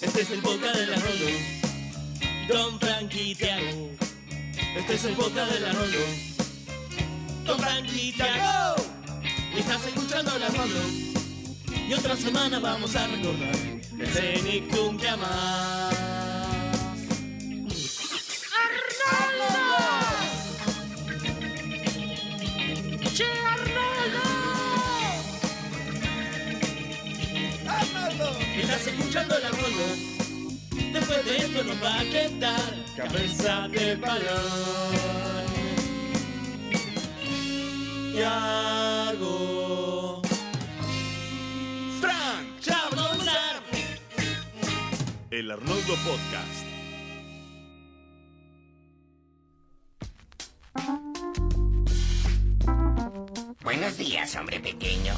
Este es el boca de la. Don Tiago. Este es el boca de la. Don Tiago. Y estás escuchando la Rolo. Y otra semana vamos a recordar el Cenicum que amás. Escuchando la Rolo. Después de esto nos va a quedar cabeza de balón. Tiago. Frank, Chablonzar. el Arnoldo Podcast. Buenos días, hombre pequeño.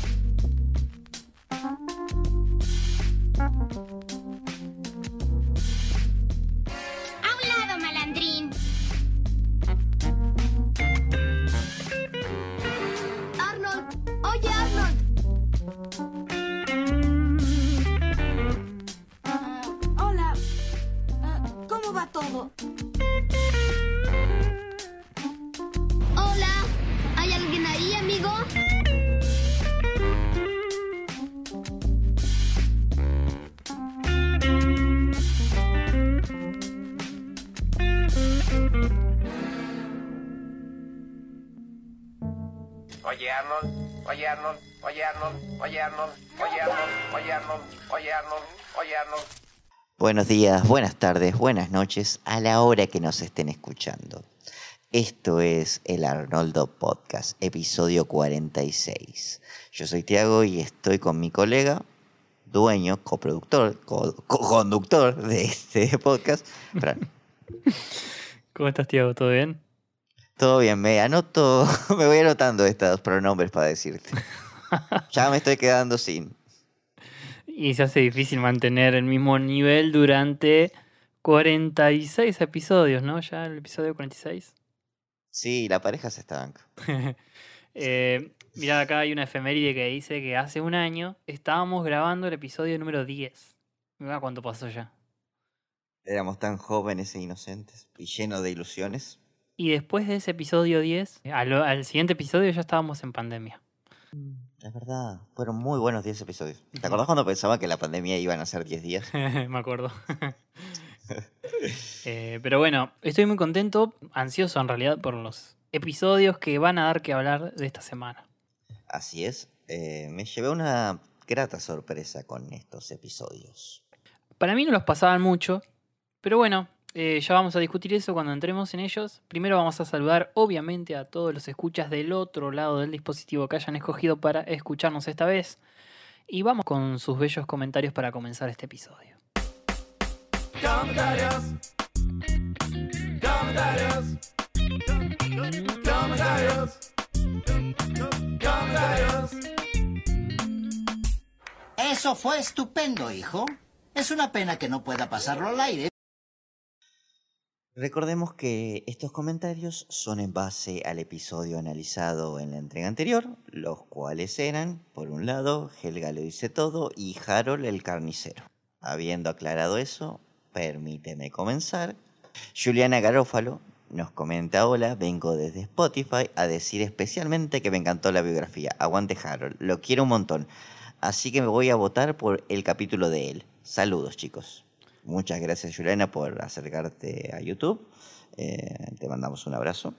Buenos días, buenas tardes, buenas noches, a la hora que nos estén escuchando. Esto es el Arnoldo Podcast, episodio 46. Yo soy Tiago y estoy con mi colega, dueño, coproductor, co- co-conductor de este podcast, Fran. ¿Cómo estás, Tiago? ¿Todo bien? Todo bien, me anoto, me voy anotando estos pronombres para decirte. Ya me estoy quedando sin. Y se hace difícil mantener el mismo nivel durante 46 episodios, ¿no? Ya el episodio 46. Sí, la pareja se estanca. eh, mirá, acá hay una efeméride que dice que hace un año estábamos grabando el episodio número 10. Mirá cuánto pasó ya. Éramos tan jóvenes e inocentes y llenos de ilusiones. Y después de ese episodio 10, al, al siguiente episodio ya estábamos en pandemia. Es verdad, fueron muy buenos 10 episodios. ¿Te acordás cuando pensaba que la pandemia iban a ser 10 días? Me acuerdo. Eh, pero bueno, estoy muy contento, ansioso en realidad por los episodios que van a dar que hablar de esta semana. Así es, eh, me llevé una grata sorpresa con estos episodios. Para mí no los pasaban mucho, pero bueno, eh, ya vamos a discutir eso cuando entremos en ellos. Primero vamos a saludar obviamente a todos los escuchas del otro lado del dispositivo que hayan escogido para escucharnos esta vez. Y vamos con sus bellos comentarios para comenzar este episodio. Comentarios. Comentarios. Comentarios. Comentarios. Eso fue estupendo, hijo. Es una pena que no pueda pasarlo al aire. Recordemos que estos comentarios son en base al episodio analizado en la entrega anterior, los cuales eran, por un lado, Helga lo dice todo y Harold el carnicero. Habiendo aclarado eso, permíteme comenzar. Juliana Garófalo nos comenta, hola, vengo desde Spotify a decir especialmente que me encantó la biografía. Aguante Harold, lo quiero un montón. Así que me voy a votar por el capítulo de él. Saludos chicos. Muchas gracias Juliana por acercarte a YouTube. Eh, te mandamos un abrazo.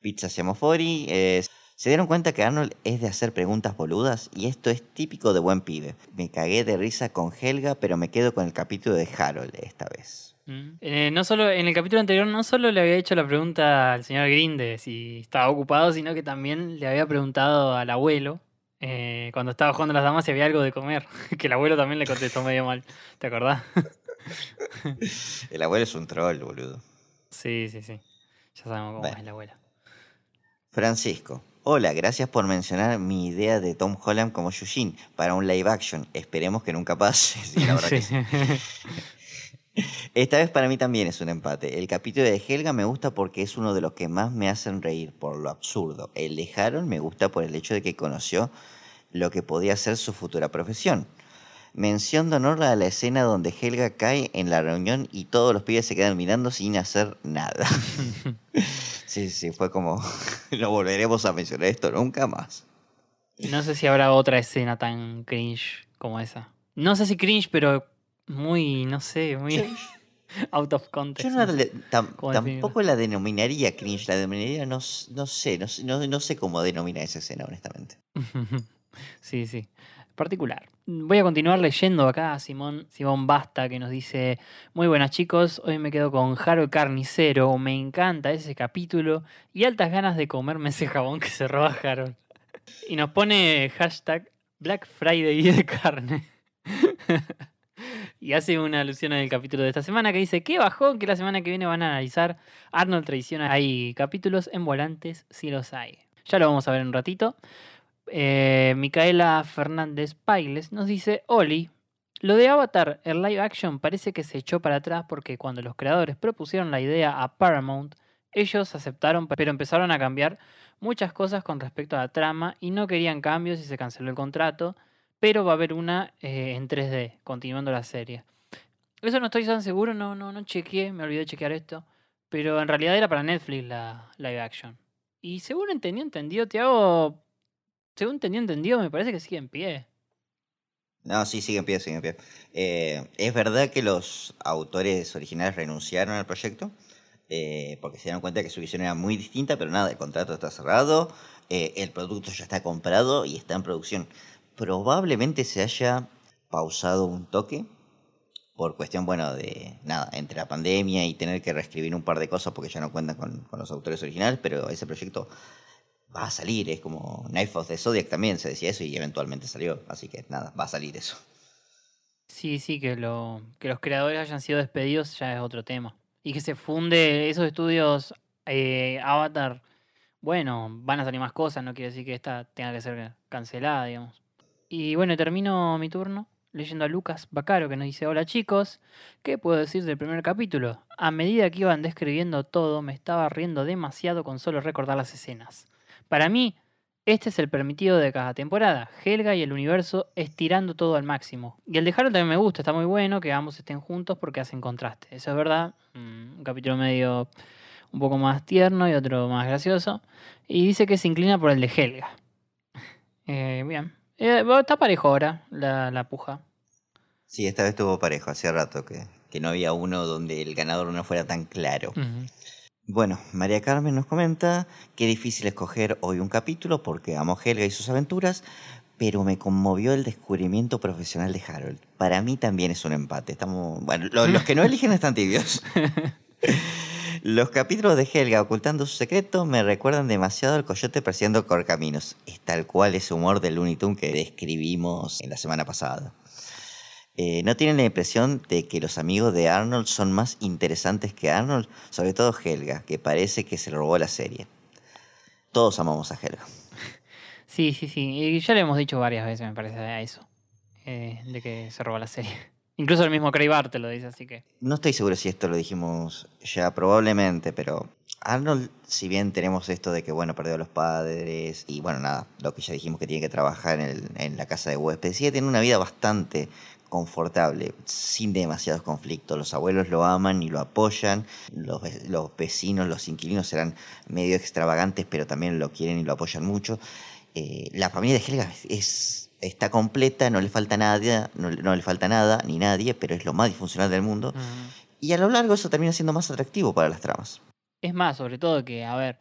Pizza Semofori. eh, ¿Se dieron cuenta que Arnold es de hacer preguntas boludas? Y esto es típico de buen pibe. Me cagué de risa con Helga, pero me quedo con el capítulo de Harold esta vez. Mm. Eh, no solo, en el capítulo anterior no solo le había hecho la pregunta al señor Grinde si estaba ocupado, sino que también le había preguntado al abuelo eh, cuando estaba jugando a las damas si había algo de comer. que el abuelo también le contestó medio mal. ¿Te acordás? El abuelo es un troll, boludo. sí, sí, sí. Ya sabemos cómo Bueno. es la abuela. Francisco. Hola, gracias por mencionar mi idea de Tom Holland como Yushin para un live action. Esperemos que nunca pase. Sí, la verdad que sí. Esta vez para mí también es un empate. El capítulo de Helga me gusta porque es uno de los que más me hacen reír por lo absurdo. El de Harold me gusta por el hecho de que conoció lo que podía ser su futura profesión. Mención de honor a la escena donde Helga cae en la reunión y todos los pibes se quedan mirando sin hacer nada. sí, sí, fue como, no volveremos a mencionar esto nunca más. No sé si habrá otra escena tan cringe como esa. No sé si cringe, pero muy, no sé, muy out of context. Yo no tam- tampoco la denominaría cringe, la denominaría, no, no sé, no, sé- no- no sé cómo denominar esa escena, honestamente. Sí, sí. Particular. Voy a continuar leyendo acá a Simón, Simón Basta, que nos dice: Muy buenas chicos, hoy me quedo con Jaro el Carnicero. Me encanta ese capítulo y altas ganas de comerme ese jabón que se roba Harold. Y nos pone hashtag Black Friday de carne. y hace una alusión al capítulo de esta semana que dice: ¿Qué bajón? Que la semana que viene van a analizar Arnold traiciona. Hay capítulos en volantes, si los hay. Ya lo vamos a ver en un ratito. Eh, Micaela Fernández Pailes nos dice, Oli, lo de Avatar, el live action, parece que se echó para atrás porque cuando los creadores propusieron la idea a Paramount, ellos aceptaron, pero empezaron a cambiar muchas cosas con respecto a la trama y no querían cambios y se canceló el contrato, pero va a haber una eh, en 3D, continuando la serie. Eso no estoy tan seguro, no, no, no chequeé, me olvidé de chequear esto, pero en realidad era para Netflix la live action. Y según entendí, entendido, Tiago, según entendí, entendido, me parece que sigue en pie. No, sí, sigue en pie, sigue en pie. Eh, es verdad que los autores originales renunciaron al proyecto, eh, porque se dieron cuenta que su visión era muy distinta, pero nada, el contrato está cerrado, el producto ya está comprado y está en producción. Probablemente se haya pausado un toque por cuestión, bueno, de nada, entre la pandemia y tener que reescribir un par de cosas porque ya no cuentan con, los autores originales, pero ese proyecto va a salir, es como Knife of the Zodiac también se decía eso y eventualmente salió, así que nada, va a salir eso. Sí, sí, que, que los creadores hayan sido despedidos ya es otro tema. Y que se funde esos estudios eh, Avatar, bueno, van a salir más cosas, no quiere decir que esta tenga que ser cancelada, digamos. Y bueno, termino mi turno leyendo a Lucas Bacaro que nos dice, hola chicos, ¿qué puedo decir del primer capítulo? A medida que iban describiendo todo, me estaba riendo demasiado con solo recordar las escenas. Para mí, este es el permitido de cada temporada. Helga y el universo estirando todo al máximo. Y el de Harold también me gusta, está muy bueno que ambos estén juntos porque hacen contraste. Eso es verdad. Mm, Un capítulo medio un poco más tierno y otro más gracioso. Y dice que se inclina por el de Helga. Eh, bien. Eh, bueno, está parejo ahora la, la puja. Sí, esta vez estuvo parejo, hacía rato que, que no había uno donde el ganador no fuera tan claro. Bueno, María Carmen nos comenta que difícil escoger hoy un capítulo porque amo Helga y sus aventuras, pero me conmovió el descubrimiento profesional de Harold. Para mí también es un empate. Estamos, bueno, lo- los que no eligen están tibios. Los capítulos de Helga ocultando su secreto me recuerdan demasiado al coyote persiguiendo corcaminos. Es tal cual ese humor del Looney Tunes que describimos en la semana pasada. Eh, ¿No tienen la impresión de que los amigos de Arnold son más interesantes que Arnold? Sobre todo Helga, que parece que se robó la serie. Todos amamos a Helga. Sí, sí, sí. Y ya le hemos dicho varias veces, me parece, a eso. eh, de que se robó la serie. Incluso el mismo Craig Bart te lo dice, así que. No estoy seguro si esto lo dijimos ya probablemente, pero Arnold, si bien tenemos esto de que, bueno, perdió a los padres y, bueno, nada, lo que ya dijimos que tiene que trabajar en, el- en la casa de huéspedes, sigue teniendo una vida bastante confortable, sin demasiados conflictos. Los abuelos lo aman y lo apoyan, los, los vecinos, los inquilinos serán medio extravagantes, pero también lo quieren y lo apoyan mucho. Eh, la familia de Helga es- está completa, no le falta nada, no, no le falta nada ni nadie, pero es lo más disfuncional del mundo. Y a lo largo eso termina siendo más atractivo para las tramas. Es más, sobre todo que, a ver,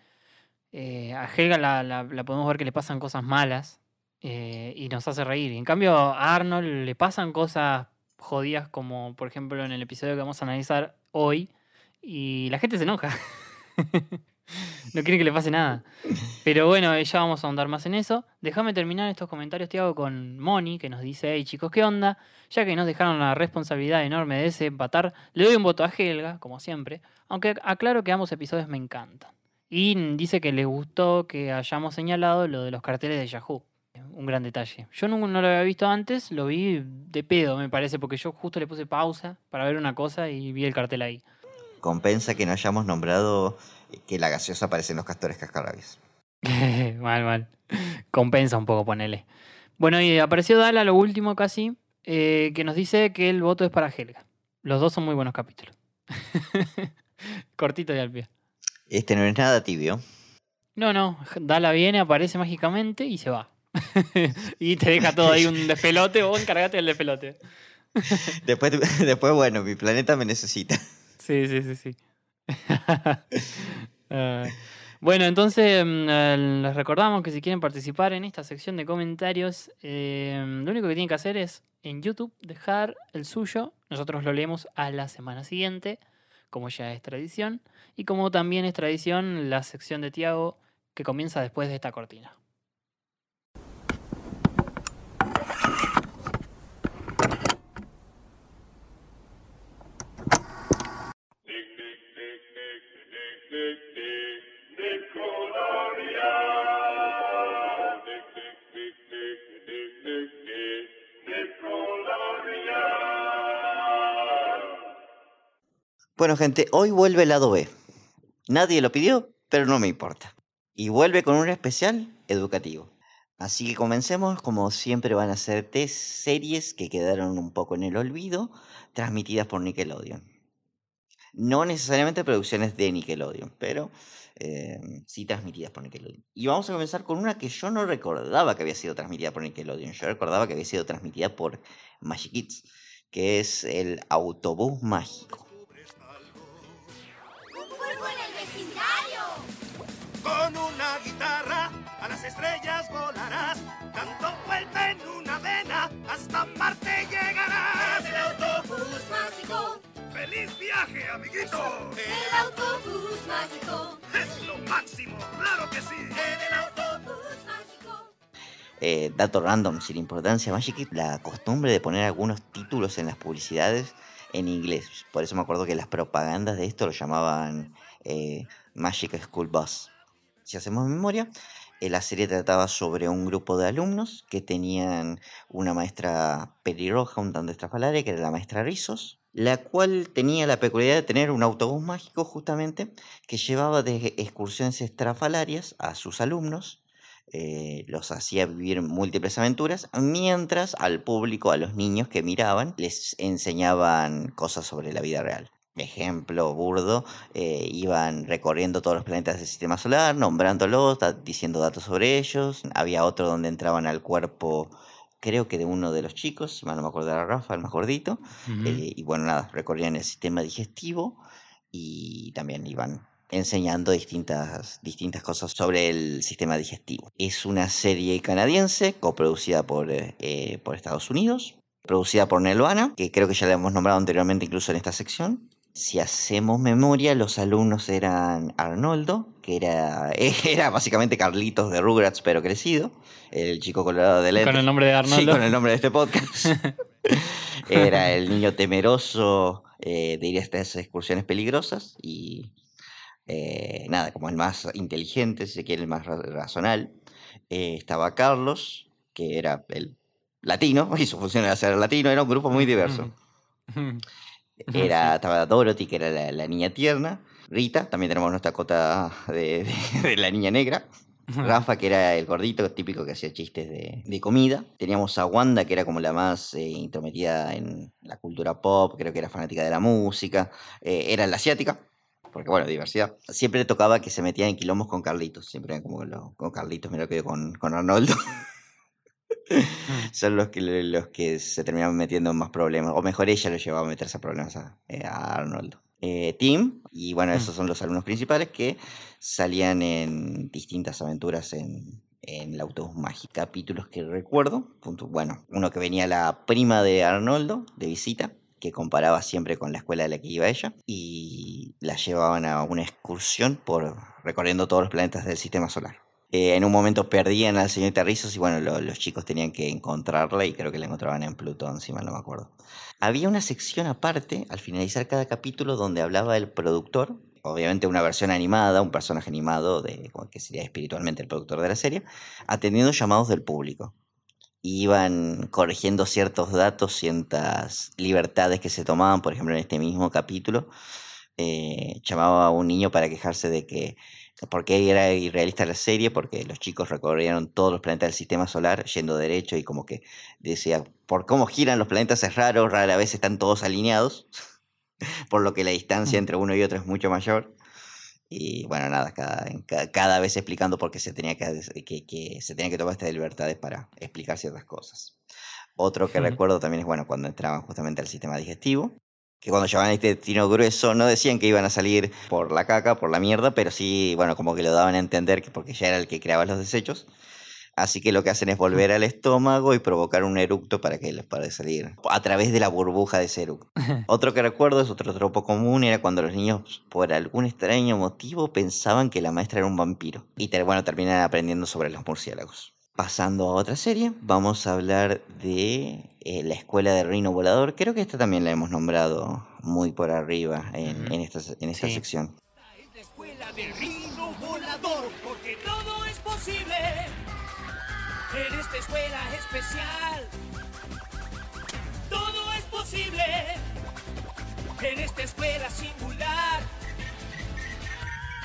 eh, a Helga la, la- la podemos ver que le pasan cosas malas eh, y nos hace reír. Y en cambio, a Arnold le pasan cosas jodidas, como por ejemplo en el episodio que vamos a analizar hoy, y la gente se enoja. no quiere que le pase nada. Pero bueno, eh, ya vamos a ahondar más en eso. Déjame terminar estos comentarios, Tiago, con Moni, que nos dice, hey chicos, ¿qué onda? Ya que nos dejaron la responsabilidad enorme de ese empatar, le doy un voto a Helga, como siempre, aunque aclaro que ambos episodios me encantan. Y dice que le gustó que hayamos señalado lo de los carteles de Yahoo. Un gran detalle. Yo no, no lo había visto antes, lo vi de pedo, me parece, porque yo justo le puse pausa para ver una cosa y vi el cartel ahí. Compensa que no hayamos nombrado que la gaseosa aparece en los castores cascarrabias. mal, mal. Compensa un poco, ponele. Bueno, y apareció Dala, lo último casi. eh, que nos dice que el voto es para Helga. Los dos son muy buenos capítulos. Cortito y al pie. Este no es nada tibio. No, no, Dala viene, aparece mágicamente y se va. y te deja todo ahí un despelote o encargate del despelote. Después, después, bueno, mi planeta me necesita. Sí, sí, sí, sí. Ah, bueno, entonces mm, eh, les recordamos que si quieren participar en esta sección de comentarios, eh, lo único que tienen que hacer es en YouTube dejar el suyo. Nosotros lo leemos a la semana siguiente, como ya es tradición. Y como también es tradición, la sección de Tiago que comienza después de esta cortina. Bueno, gente, hoy vuelve el lado B. Nadie lo pidió, pero no me importa. Y vuelve con un especial educativo. Así que comencemos, como siempre van a ser tres series que quedaron un poco en el olvido, transmitidas por Nickelodeon. No necesariamente producciones de Nickelodeon, pero eh, sí transmitidas por Nickelodeon. Y vamos a comenzar con una que yo no recordaba que había sido transmitida por Nickelodeon. Yo recordaba que había sido transmitida por Magic Kids, que es el autobús mágico. Vuelta en una vena hasta Marte llegarás. El autobús mágico, ¡Feliz viaje, amiguito! el autobús mágico, ¡Es lo máximo! ¡Claro que sí! en el autobús mágico. Eh, dato random, sin importancia, Magic la costumbre de poner algunos títulos en las publicidades en inglés. Por eso me acuerdo que las propagandas de esto lo llamaban eh, Magic School Bus. Si hacemos memoria, la serie trataba sobre un grupo de alumnos que tenían una maestra pelirroja, un tanto estrafalaria, que era la maestra Rizos, la cual tenía la peculiaridad de tener un autobús mágico justamente que llevaba de excursiones estrafalarias a sus alumnos, eh, los hacía vivir múltiples aventuras, mientras al público, a los niños que miraban, les enseñaban cosas sobre la vida real. Ejemplo burdo, eh, iban recorriendo todos los planetas del sistema solar, nombrándolos, da- diciendo datos sobre ellos. Había otro donde entraban al cuerpo, creo que de uno de los chicos, si mal no me acuerdo era Rafa, el más gordito. Eh, y bueno, nada, recorrían el sistema digestivo y también iban enseñando distintas, distintas cosas sobre el sistema digestivo. Es una serie canadiense coproducida por, eh, por Estados Unidos, producida por Nelvana, que creo que ya la hemos nombrado anteriormente incluso en esta sección. Si hacemos memoria, los alumnos eran Arnoldo, que era, era básicamente Carlitos de Rugrats, pero crecido, el chico colorado de lentes. Con el nombre de Sí, Arnoldo. con el nombre de este podcast. Era el niño temeroso eh, de ir a estas excursiones peligrosas y eh, nada, como el más inteligente, si se quiere, el más ra- razonal. Eh, estaba Carlos, que era el latino, y su función era ser latino, era un grupo muy diverso. Era, estaba Dorothy, que era la, la niña tierna. Rita, también tenemos nuestra cota de, de- de la niña negra. Rafa, que era el gordito típico que hacía chistes de, de comida. Teníamos a Wanda, que era como la más eh, intrometida en la cultura pop, creo que era fanática de la música. Eh, era la asiática, porque bueno, diversidad. Siempre le tocaba que se metía en quilombos con Carlitos. Siempre eran como lo- con Carlitos, me lo quedo con, con Arnoldo. Son los que, los que se terminaban metiendo en más problemas. O mejor ella lo llevaba a meterse a problemas a, eh, a Arnoldo. Eh, Tim, y bueno, esos son los alumnos principales que salían en distintas aventuras en, en el autobús mágico. Capítulos que recuerdo, punto- bueno, uno que venía la prima de Arnoldo de visita, que comparaba siempre con la escuela de la que iba ella, y la llevaban a una excursión por recorriendo todos los planetas del sistema solar. Eh, en un momento perdían al señor Rizos y bueno, lo- los chicos tenían que encontrarla y creo que la encontraban en Plutón, si mal no me acuerdo. Había una sección aparte, al finalizar cada capítulo, donde hablaba el productor, obviamente una versión animada, un personaje animado, de, que sería espiritualmente el productor de la serie, atendiendo llamados del público. Iban corrigiendo ciertos datos, ciertas libertades que se tomaban, por ejemplo, en este mismo capítulo, eh, llamaba a un niño para quejarse de que ¿Por qué era irrealista la serie? Porque los chicos recorrieron todos los planetas del sistema solar yendo derecho y como que decía, por cómo giran los planetas es raro, rara vez están todos alineados, por lo que la distancia entre uno y otro es mucho mayor. Y bueno, nada, cada, cada vez explicando por qué se tenía que, que, que se tenía que tomar estas libertades para explicar ciertas cosas. Otro que recuerdo también es, bueno, cuando entraban justamente al sistema digestivo, que cuando llevaban este destino grueso no decían que iban a salir por la caca, por la mierda, pero sí, bueno, como que lo daban a entender que porque ya era el que creaba los desechos. Así que lo que hacen es volver al estómago y provocar un eructo para que les pueda salir a través de la burbuja de ese eructo. Otro que recuerdo es otro tropo común, era cuando los niños, por algún extraño motivo, pensaban que la maestra era un vampiro. Y bueno, terminan aprendiendo sobre los murciélagos. Pasando a otra serie, vamos a hablar de eh, la escuela de Reino Volador. Creo que esta también la hemos nombrado muy por arriba en, en esta, en esta Sí. sección. Es la escuela del reino volador, porque todo es posible en esta escuela especial. Todo es posible en esta escuela singular.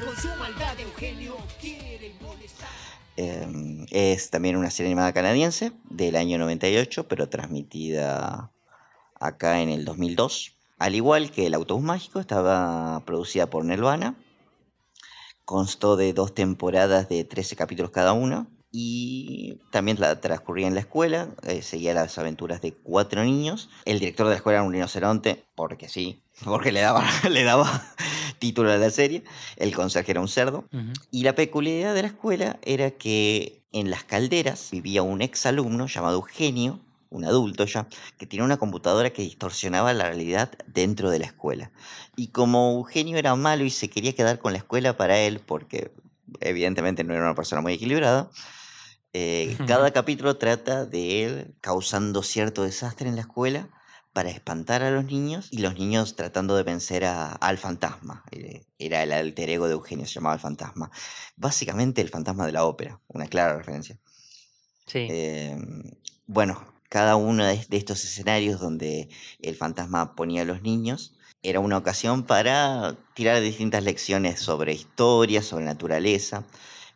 Con su maldad Eugenio quiere molestar. Eh, es también una serie animada canadiense del año 98, pero transmitida acá en el 2002. Al igual que El Autobús Mágico, estaba producida por Nelvana. Constó de dos temporadas de 13 capítulos cada una. Y también la transcurría en la escuela, eh, seguía las aventuras de cuatro niños. El director de la escuela era un rinoceronte, porque sí, porque le daba, le daba título a la serie. El conserje era un cerdo. Y la peculiaridad de la escuela era que en las calderas vivía un exalumno llamado Eugenio, un adulto ya, que tenía una computadora que distorsionaba la realidad dentro de la escuela. Y como Eugenio era malo y se quería quedar con la escuela para él, porque evidentemente no era una persona muy equilibrada, eh, cada capítulo trata de él causando cierto desastre en la escuela para espantar a los niños y los niños tratando de vencer a- al fantasma. Eh, Era el alter ego de Eugenio, se llamaba el fantasma. Básicamente el fantasma de la ópera, una clara referencia. Sí. Eh, bueno, cada uno de de estos escenarios donde el fantasma ponía a los niños era una ocasión para tirar distintas lecciones sobre historia, sobre naturaleza.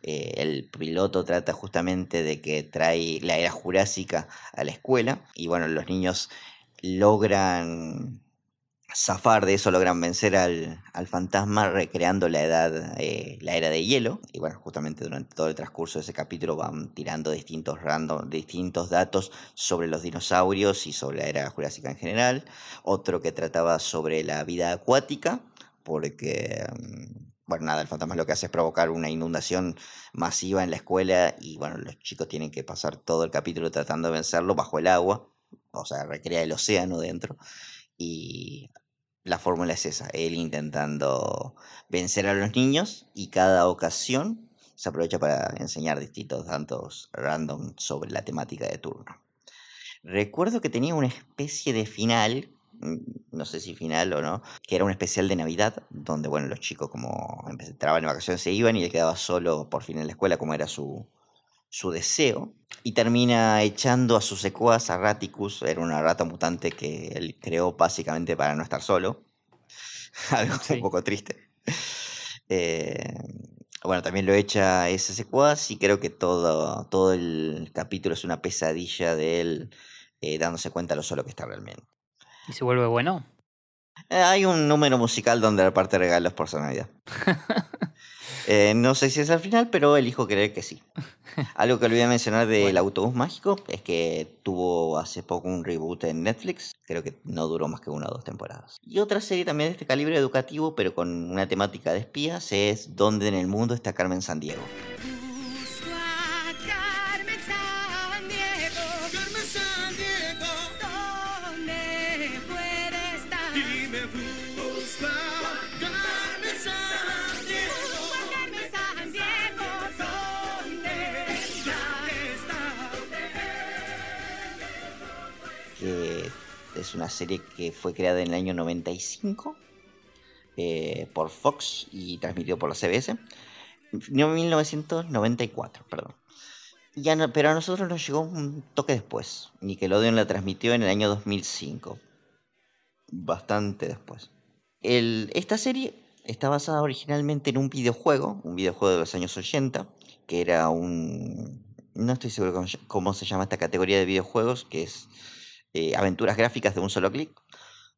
Eh, el piloto trata justamente de que trae la era jurásica a la escuela y bueno, los niños logran zafar de eso, logran vencer al, al fantasma recreando la edad, eh, la era de hielo. Y bueno, justamente durante todo el transcurso de ese capítulo van tirando distintos random, distintos datos sobre los dinosaurios y sobre la era jurásica en general. Otro que trataba sobre la vida acuática, porque mm, bueno, nada, el fantasma lo que hace es provocar una inundación masiva en la escuela y bueno, los chicos tienen que pasar todo el capítulo tratando de vencerlo bajo el agua, o sea, recrea el océano dentro y la fórmula es esa, él intentando vencer a los niños y cada ocasión se aprovecha para enseñar distintos datos random sobre la temática de turno. Recuerdo que tenía una especie de final, mm, no sé si final o no, que era un especial de Navidad, donde bueno, los chicos como entraban en vacaciones se iban y él quedaba solo por fin en la escuela, como era su, su deseo, y termina echando a su secuaz, a Raticus, era una rata mutante que él creó básicamente para no estar solo, algo Sí. un poco triste. Eh, bueno, también lo echa ese secuaz y creo que todo, todo el capítulo es una pesadilla de él eh, dándose cuenta lo solo que está realmente. ¿Y se vuelve bueno? Eh, hay un número musical donde reparte regalos por su Navidad. Eh, no sé si es al final, pero elijo creer que sí. Algo que olvidé mencionar del Bueno. autobús mágico es que tuvo hace poco un reboot en Netflix. Creo que no duró más que una o dos temporadas. Y otra serie también de este calibre educativo, pero con una temática de espías, es ¿Dónde en el mundo está Carmen Sandiego? Es una serie que fue creada en el año 95 eh, por Fox y transmitido por la CBS. No, 1994, perdón. Pero a nosotros nos llegó un toque después. Nickelodeon la transmitió en el año 2005. Bastante después. Esta serie está basada originalmente en un videojuego, un videojuego de los años 80, que era un... No estoy seguro cómo se llama esta categoría de videojuegos, que es eh, aventuras gráficas de un solo clic,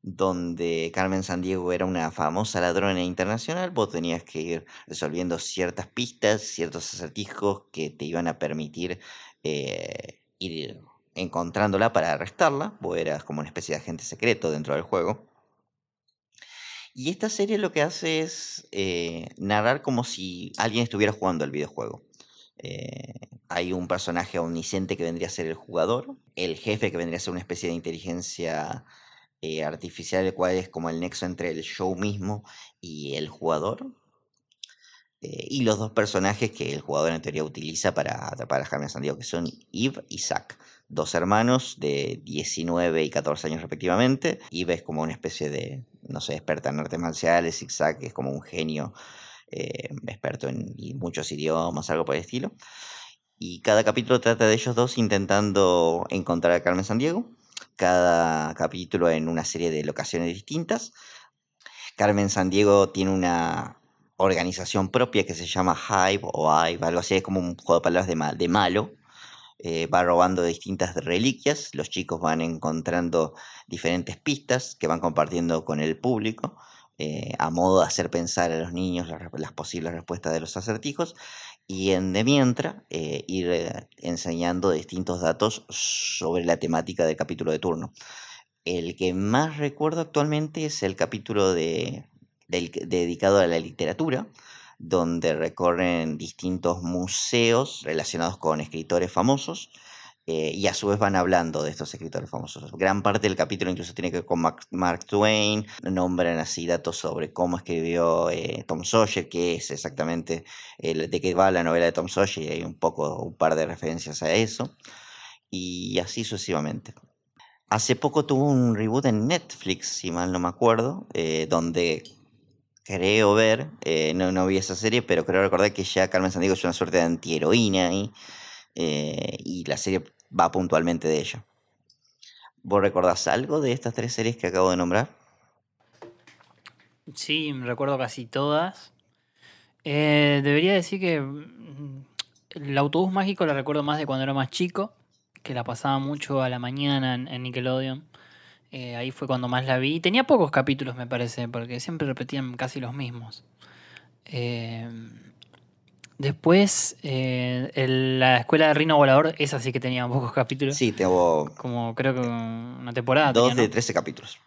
donde Carmen Sandiego era una famosa ladrona internacional, vos tenías que ir resolviendo ciertas pistas, ciertos acertijos que te iban a permitir eh, ir encontrándola para arrestarla, vos eras como una especie de agente secreto dentro del juego. Y esta serie lo que hace es eh, narrar como si alguien estuviera jugando el videojuego. Eh, hay un personaje omnisciente que vendría a ser el jugador, el jefe que vendría a ser una especie de inteligencia eh, artificial, el cual es como el nexo entre el show mismo y el jugador. eh, y los dos personajes que el jugador en teoría utiliza para atrapar a Carmen Sandiego, que son Eve y Zack, dos hermanos de 19 y 14 años respectivamente. Eve es como una especie de, no sé, experta en artes marciales, y Zack es como un genio eh, experto en muchos idiomas, algo por el estilo. Y cada capítulo trata de ellos dos intentando encontrar a Carmen Sandiego. Cada capítulo en una serie de locaciones distintas. Carmen Sandiego tiene una organización propia que se llama Hive o Hive, algo así, es como un juego de palabras de malo. Eh, va robando distintas reliquias, los chicos van encontrando diferentes pistas que van compartiendo con el público, eh, a modo de hacer pensar a los niños las, posibles respuestas de los acertijos, y en de mientras eh, ir eh, enseñando distintos datos sobre la temática del capítulo de turno. El que más recuerdo actualmente es el capítulo de, dedicado a la literatura, donde recorren distintos museos relacionados con escritores famosos eh, y a su vez van hablando de estos escritores famosos. Gran parte del capítulo incluso tiene que ver con Mark, Twain, nombran así datos sobre cómo escribió eh, Tom Sawyer, qué es exactamente el- de qué va la novela de Tom Sawyer, y hay un poco, un par de referencias a eso, y así sucesivamente. Hace poco tuvo un reboot en Netflix, si mal no me acuerdo, eh, donde creo ver, no, no vi esa serie, pero creo recordar que ya Carmen Sandiego es una suerte de antiheroína ahí, eh, y la serie va puntualmente de ella. ¿Vos recordás algo de estas tres series que acabo de nombrar? Sí, recuerdo casi todas. Eh, debería decir que mm, el autobús mágico la recuerdo más de cuando era más chico, que la pasaba mucho a la mañana en, Nickelodeon. Eh, ahí fue cuando más la vi. Tenía pocos capítulos, me parece, porque siempre repetían casi los mismos. Eh, después, eh, el- la escuela de Rino Volador, esa sí que tenía pocos capítulos. Sí, tengo Como creo que una temporada. dos tenía, de ¿no? 13 capítulos.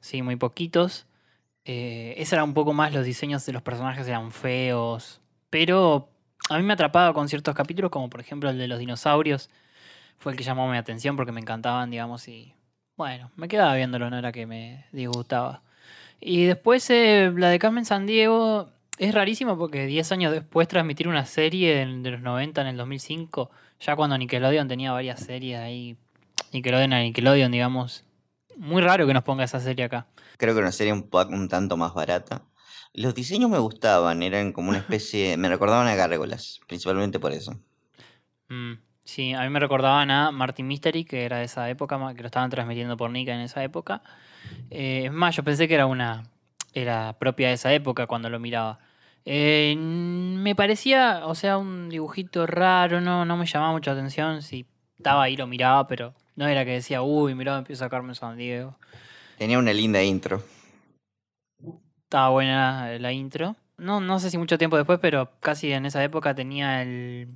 Sí, muy poquitos. Eh, ese era un poco más, los diseños de los personajes eran feos. Pero a mí me atrapaba con ciertos capítulos, como por ejemplo el de los dinosaurios. Fue el que llamó mi atención porque me encantaban, digamos, y bueno, me quedaba viéndolo, no era que me disgustaba. Y después eh, la de Carmen Sandiego es rarísimo porque 10 años después transmitir una serie de los 90 en el 2005, ya cuando Nickelodeon tenía varias series ahí, Nickelodeon a Nickelodeon, digamos. Muy raro que nos ponga esa serie acá. Creo que una serie un, un tanto más barata. Los diseños me gustaban, eran como una especie, me recordaban a gárgolas, principalmente por eso. Mm, sí, a mí me recordaban a Martin Mystery, que era de esa época, que lo estaban transmitiendo por Nika en esa época. Eh, es más, yo pensé que era una. Era propia de esa época cuando lo miraba. Eh, me parecía, o sea, un dibujito raro, no, no me llamaba mucha atención. Si estaba ahí lo miraba, pero no era que decía, uy, mirá, empieza a Carmen San Diego. Tenía una linda intro. Estaba buena la intro. No, no sé si mucho tiempo después, pero casi en esa época tenía el,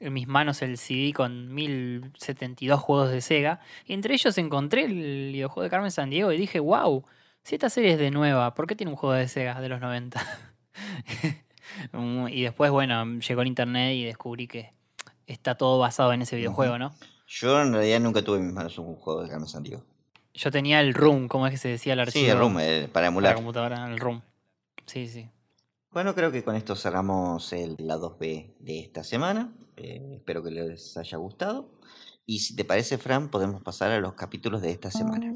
en mis manos el CD con 1072 juegos de Sega. Y entre ellos encontré el videojuego de Carmen San Diego y dije, wow, si esta serie es de nueva, ¿por qué tiene un juego de Sega de los 90? Mm, y después, bueno, llegó el internet y descubrí que está todo basado en ese videojuego, ¿no? Yo en realidad nunca tuve en mis manos un juego de Carmen Sandiego. Yo tenía el Room, ¿cómo es que se decía el archivo? Sí, el Room, eh, para Para emular. computadora, el Room. Sí, sí. Bueno, creo que con esto cerramos el, la 2B de esta semana. Eh, espero que les haya gustado. Y si te parece, Fran, podemos pasar a los capítulos de esta semana.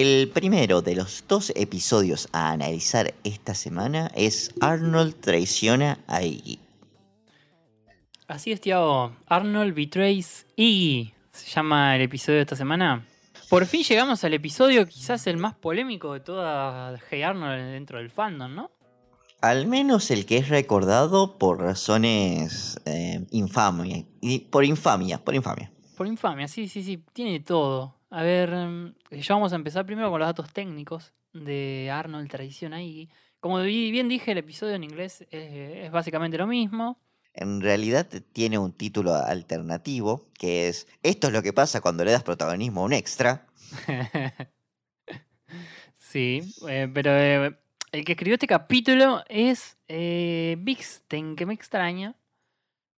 El primero de los dos episodios a analizar esta semana es Arnold traiciona a Iggy. Así es, Tiago. Arnold betrays Iggy. Se llama el episodio de esta semana. Por fin llegamos al episodio quizás el más polémico de toda Hey Arnold dentro del fandom, ¿no? Al menos el que es recordado por razones eh, infamia. Y por infamia, por infamia. Por infamia, sí, sí, sí. Tiene todo. A ver, mm, ya vamos a empezar primero con los datos técnicos de Arnold Tradición ahí. Como bien dije, el episodio en inglés es, es básicamente lo mismo. En realidad tiene un título alternativo que es Esto es lo que pasa cuando le das protagonismo a un extra. sí, eh, pero eh, el que escribió este capítulo es eh, Bixten, que me extraña.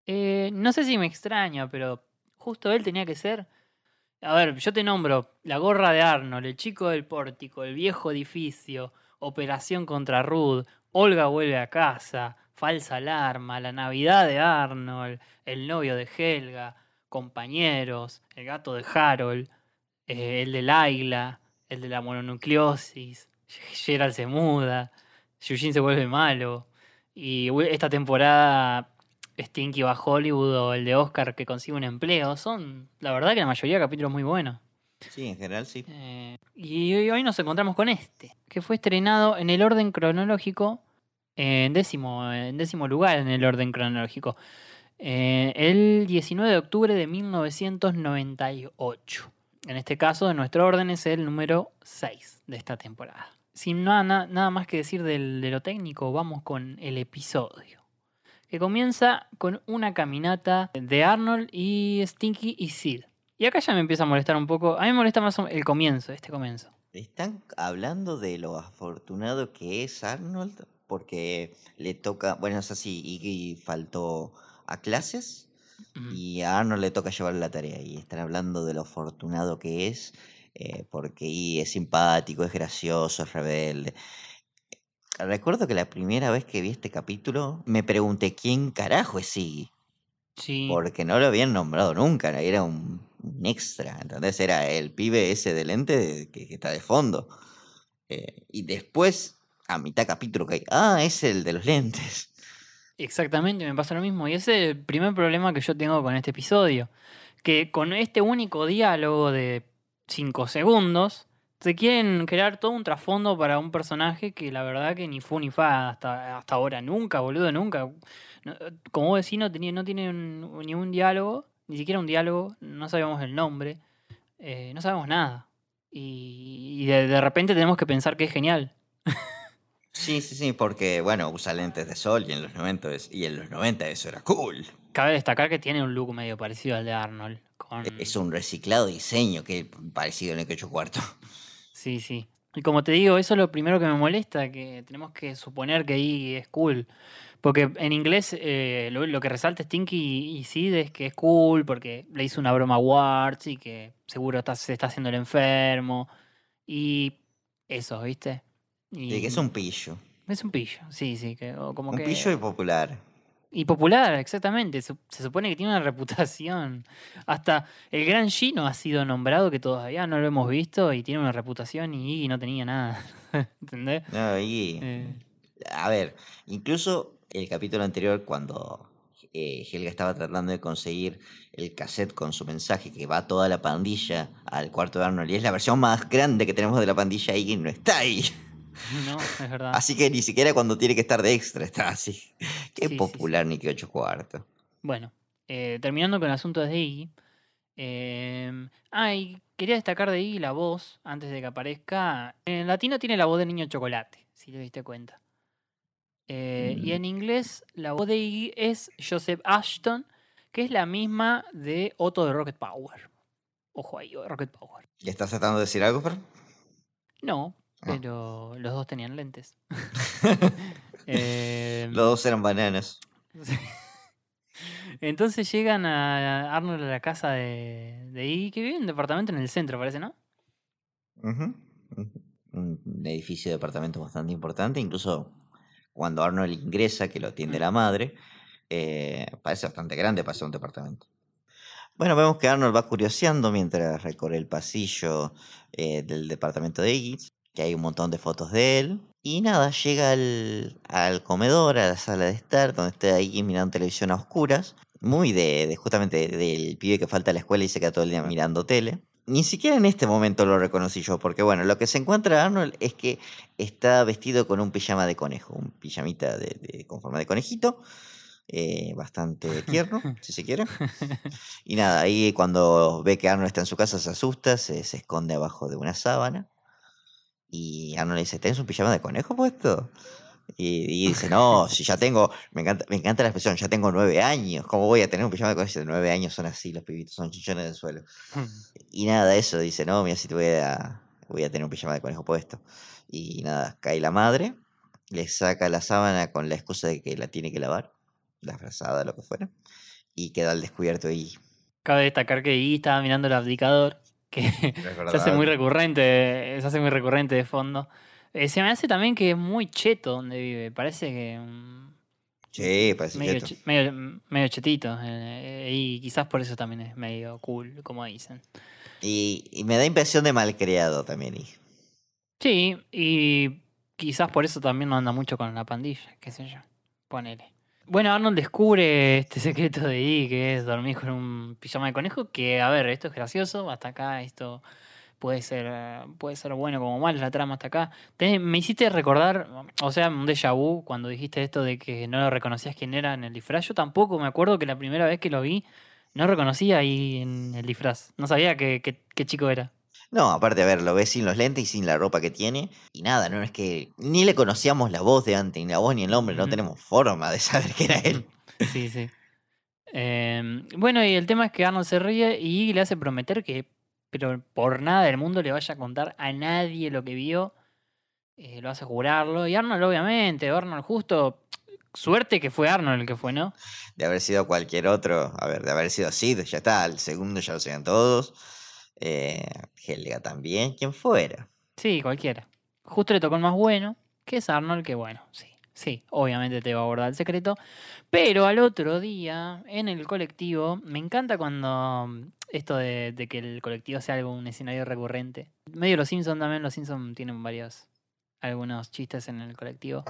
Eh, no sé si me extraña, pero justo él tenía que ser. A ver, yo te nombro la gorra de Arnold, el chico del pórtico, el viejo edificio, Operación contra Ruth, Olga vuelve a casa, falsa alarma, la Navidad de Arnold, el novio de Helga, compañeros, el gato de Harold, eh, el de Laila, el de la mononucleosis, Gerald se muda, Eugene se vuelve malo, y esta temporada Stinky va a Hollywood o el de Oscar que consigue un empleo, son la verdad que la mayoría de capítulos muy buenos. Sí, en general sí. Eh, y hoy, nos encontramos con este, que fue estrenado en el orden cronológico, en décimo, en décimo lugar en el orden cronológico, eh, el 19 de octubre de 1998. En este caso, nuestro orden es el número 6 de esta temporada. Sin nada, nada más que decir del- de lo técnico, vamos con el episodio. Que comienza con una caminata de Arnold y Stinky y Sid. Y acá ya me empieza a molestar un poco. A mí me molesta más el comienzo, este comienzo. Están hablando de lo afortunado que es Arnold porque le toca, bueno, es así, Iggy faltó a clases y a Arnold le toca llevar la tarea y están hablando de lo afortunado que es eh, porque Iggy es simpático, es gracioso, es rebelde. Recuerdo que la primera vez que vi este capítulo me pregunté quién carajo es Iggy. Sí. Porque no lo habían nombrado nunca, era un, un extra, ¿entendés? Era el pibe ese de lente que, que está de fondo. Eh, y después, a mitad capítulo, que ah, es el de los lentes. Exactamente, me pasa lo mismo. Y ese es el primer problema que yo tengo con este episodio. Que con este único diálogo de 5 segundos, se quieren crear todo un trasfondo para un personaje que la verdad que ni fu ni fa hasta, hasta ahora. Nunca, boludo, nunca. No, Como vos decís, no, tenía, no tiene un- ni un diálogo, ni siquiera un diálogo, no sabemos el nombre, eh, no sabemos nada. Y, y de, de repente tenemos que pensar que es genial. Sí, sí, sí, porque, bueno, usa lentes de sol y en los 90, es- y en los 90 eso era cool. Cabe destacar que tiene un look medio parecido al de Arnold. Con... Es un reciclado diseño que parecido en el que cuarto. Sí, sí. Y como te digo, eso es lo primero que me molesta, que tenemos que suponer que ahí es cool. Porque en inglés eh, lo, lo que resalta Stinky y, y Sid es que es cool porque le hizo una broma a Warts y que seguro está- se está haciendo el enfermo. Y eso, ¿viste? Y que es un pillo. es un pillo, sí, sí. Que, como Un que, pillo y popular. Y popular, exactamente. Se, se supone que tiene una reputación. Hasta el gran Gino ha sido nombrado, que todavía no lo hemos visto, y tiene una reputación y, no tenía nada. ¿Entendés? No, y, Eh, A ver, incluso el capítulo anterior, cuando eh, Helga estaba tratando de conseguir el cassette con su mensaje que va toda la pandilla al cuarto de Arnold, y es la versión más grande que tenemos de la pandilla, y no está ahí. no, es verdad. Así que ni siquiera cuando tiene que estar de extra está así. Qué Sí, sí, popular ni que ocho cuartos. Bueno, eh, terminando con el asunto de Iggy. Eh, ah, y quería destacar de Iggy la voz, antes de que aparezca. En latino tiene la voz de niño chocolate, si te diste cuenta. Eh, Y Mm. en inglés la voz de Iggy es Joseph Ashton, que es la misma de Otto de Rocket Power. Ojo ahí, Rocket Power. ¿Y estás tratando de decir algo, Fer? No, Ah. pero los dos tenían lentes. Em, Los dos eran bananas. Entonces llegan a Arnold a la casa de, de Iggy, que vive en un departamento en el centro, parece, ¿no? Un edificio de departamento bastante importante, incluso cuando Arnold ingresa, que lo atiende Mm. la madre, eh, parece bastante grande para ser un departamento. Bueno, vemos que Arnold va curioseando mientras recorre el pasillo eh, del departamento de Iggy, que hay un montón de fotos de él. Y nada, llega al, al comedor, a la sala de estar, donde está Iggy mirando televisión a oscuras. Muy de, de justamente del pibe que falta a la escuela y se queda todo el día mirando tele. Ni siquiera en este momento lo reconocí yo, porque bueno, lo que se encuentra Arnold es que está vestido con un pijama de conejo, un pijamita de, de- con forma de conejito, eh, bastante tierno, si se quiere. Y nada, ahí cuando ve que Arnold está en su casa se asusta, se, se esconde abajo de una sábana. Y Arnold le dice, ¿tenés un pijama de conejo puesto? Y, y dice, no, si ya tengo, me encanta, me encanta la expresión, ya tengo nueve años, ¿cómo voy a tener un pijama de conejo? Dice, nueve años son así, los pibitos son chichones del suelo. Y nada, eso, dice, no, mira si te voy a, voy a tener un pijama de conejo puesto. Y nada, cae la madre, le saca la sábana con la excusa de que la tiene que lavar, la frazada, lo que fuera, y queda al descubierto y Cabe destacar que Iggy estaba mirando el abdicador, que se hace muy recurrente, se hace muy recurrente de fondo. Eh, se me hace también que es muy cheto donde vive. Parece que. mm, Sí, parece medio, cheto. che- medio, medio chetito. eh, y quizás por eso también es medio cool, como dicen. Y, y me da impresión de malcriado también. Y, Sí, y quizás por eso también no anda mucho con la pandilla, qué sé yo. Ponele. Bueno, Arnold descubre este secreto de Iggy, que es dormir con un pijama de conejo, que, a ver, esto es gracioso, hasta acá esto puede ser puede ser bueno como malo la trama hasta acá. Me hiciste recordar, o sea, un déjà vu cuando dijiste esto de que no lo reconocías quién era en el disfraz. Yo tampoco me acuerdo que la primera vez que lo vi no reconocía ahí en el disfraz. No sabía qué, qué- qué chico era. No, aparte, a ver, lo ves sin los lentes y sin la ropa que tiene. Y nada, no es que ni le conocíamos la voz de antes, ni la voz ni el nombre, no tenemos forma de saber que era él. Sí, sí. Em, bueno, y el tema es que Arnold se ríe y le hace prometer que, pero por nada del mundo le vaya a contar a nadie lo que vio. Eh, lo hace jurarlo. Y Arnold, obviamente, Arnold justo. Suerte que fue Arnold el que fue, ¿no? De haber sido cualquier otro, a ver, de haber sido Sid, ya está, el segundo ya lo sabían todos. Eh, Helga también, quien fuera. Sí, cualquiera. Justo le tocó el más bueno, que es Arnold, que bueno, sí. Sí, obviamente te va a abordar el secreto. Pero al otro día, en el colectivo, me encanta cuando mm, esto de, de que el colectivo sea algo, un escenario recurrente. Medio los Simpsons también, los Simpsons tienen varios, algunos chistes en el colectivo.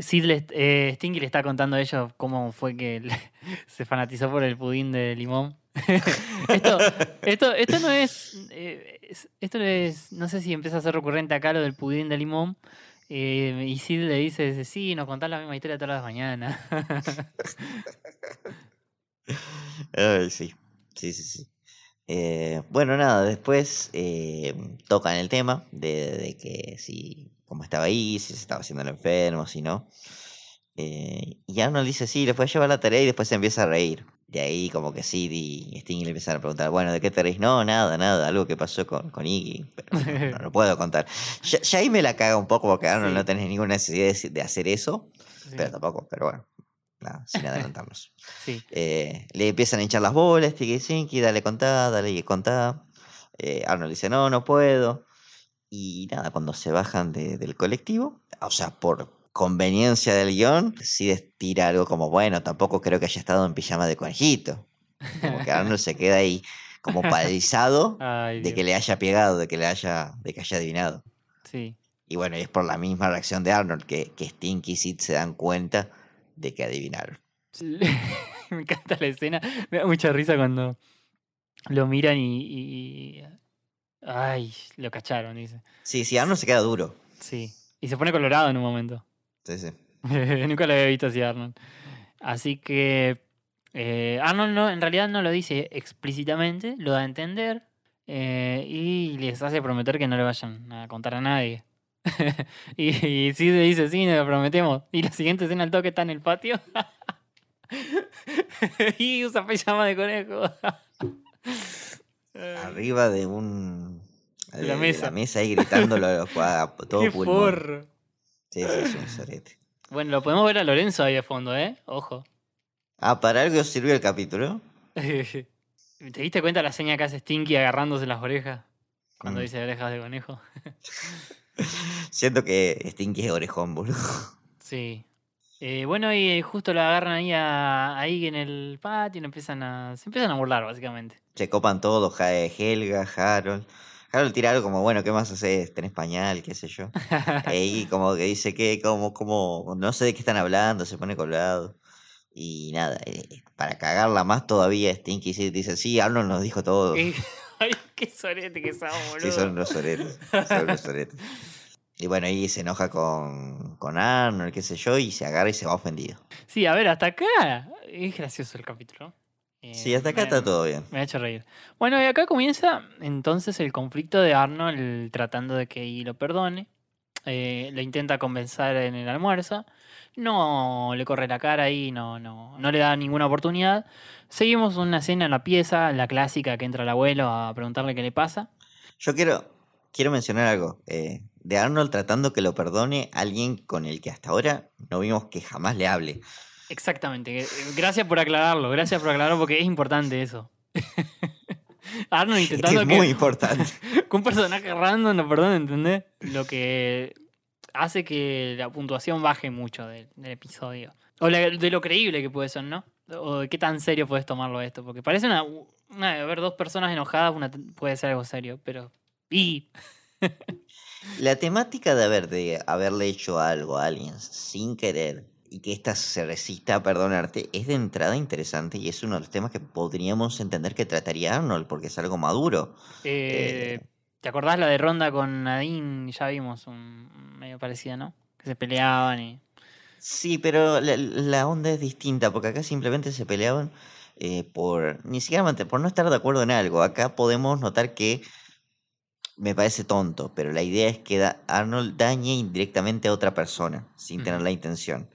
Sid le, eh, Stinky le está contando a ellos cómo fue que se fanatizó por el pudín de limón. esto, esto, esto no es, eh, es- Esto es. No sé si empieza a ser recurrente acá lo del pudín de limón. eh, y Sid le dice, Sí, nos contás la misma historia todas las mañanas. Ay, sí, sí, sí, sí. Eh, bueno, nada, después eh, tocan el tema de, de que si, cómo estaba ahí, si se estaba haciendo el enfermo, si no. Eh, y Arnold dice, sí, le fue a llevar la tarea y después se empieza a reír. De ahí como que Sid y Sting le empiezan a preguntar, bueno, ¿de qué te reís? No, nada, nada, algo que pasó con, con Iggy, pero no, no lo puedo contar. Ya, ya ahí me la caga un poco porque Arnold Sí. no tenés ninguna necesidad de, de hacer eso, Sí, pero tampoco, pero bueno, nada, sin adelantarnos. sí. Eh, le empiezan a hinchar las bolas, Tiki dale contá, dale contá. Eh, Arnold dice, no, no puedo. Y nada, cuando se bajan de- del colectivo, o sea, por conveniencia del guion, decide tira algo como, bueno, tampoco creo que haya estado en pijama de conejito. Como que Arnold se queda ahí como paralizado Ay, de que le haya pegado, de que le haya, de que haya adivinado. Sí. Y bueno, es por la misma reacción de Arnold que, que Stinky y Sid se dan cuenta de que adivinaron. me encanta la escena. Me da mucha risa cuando lo miran y. y- Ay, lo cacharon, dice. Sí, sí, Arnold se queda duro. Sí. Y se pone colorado en un momento. Sí, sí. Nunca lo había visto así Arnold. Así que eh, Arnold no, en realidad no lo dice explícitamente, lo da a entender eh, y les hace prometer que no le vayan a contar a nadie. y, y sí le dice, sí, nos lo prometemos. Y la siguiente escena al toque está en el patio. y usa pijama de conejo. Arriba de un. De la mesa. mesa ahí gritándolo a todo ¡Qué pulmón. forro! Sí, sí, es un sorete. Bueno, lo podemos ver a Lorenzo ahí de fondo, ¿eh? Ojo. Ah, para algo sirvió el capítulo. ¿Te diste cuenta la seña que hace Stinky agarrándose las orejas? Cuando Mm. dice orejas de conejo. Siento que Stinky es orejón, boludo. Sí. Eh, bueno, y eh, justo lo agarran ahí, a, ahí en el patio y empiezan a, se empiezan a burlar, básicamente. Se copan todos, Helga, Harold. Harold tira algo como, bueno, ¿qué más haces? ¿Tenés pañal? ¿Qué sé yo? y como que dice que, como, como, no sé de qué están hablando, se pone colgado. Y nada, eh, para cagarla más todavía, Stinky sí dice, sí, Arnold nos dijo todo. Ay, qué sorete que sos, boludo. Sí, son unos soretes. Son unos soretes. Y bueno, ahí se enoja con, con Arnold, qué sé yo, y se agarra y se va ofendido. Sí, a ver, hasta acá es gracioso el capítulo. Eh, Sí, hasta acá me- está todo bien. Me ha hecho reír. Bueno, y acá comienza entonces el conflicto de Arnold tratando de que Iggy lo perdone. Eh, lo intenta convencer en el almuerzo. No le corre la cara y no, no, no le da ninguna oportunidad. Seguimos una escena en la pieza, la clásica que entra el abuelo a preguntarle qué le pasa. Yo quiero, quiero mencionar algo. eh, de Arnold tratando que lo perdone alguien con el que hasta ahora no vimos que jamás le hable. Exactamente. eh, Gracias por aclararlo, gracias por aclararlo porque es importante eso. Arnold intentando es que, muy importante. que un personaje random lo perdone, ¿entendés? Lo que hace que la puntuación baje mucho del, del episodio. O la- de lo creíble que puede ser, ¿no? O de qué tan serio puedes tomarlo esto. Porque parece una, una a ver, dos personas enojadas una, puede ser algo serio, pero... Y... La temática de, haber, de haberle hecho algo a alguien sin querer y que ésta se resista a perdonarte es de entrada interesante y es uno de los temas que podríamos entender que trataría Arnold porque es algo maduro. eh, ¿Te acordás la de Ronda con Nadine? Ya vimos un medio parecida, ¿no? Que se peleaban y... Sí, pero la, la onda es distinta porque acá simplemente se peleaban eh, por ni siquiera por no estar de acuerdo en algo. Acá podemos notar que me parece tonto, pero la idea es que Arnold dañe indirectamente a otra persona sin tener la intención.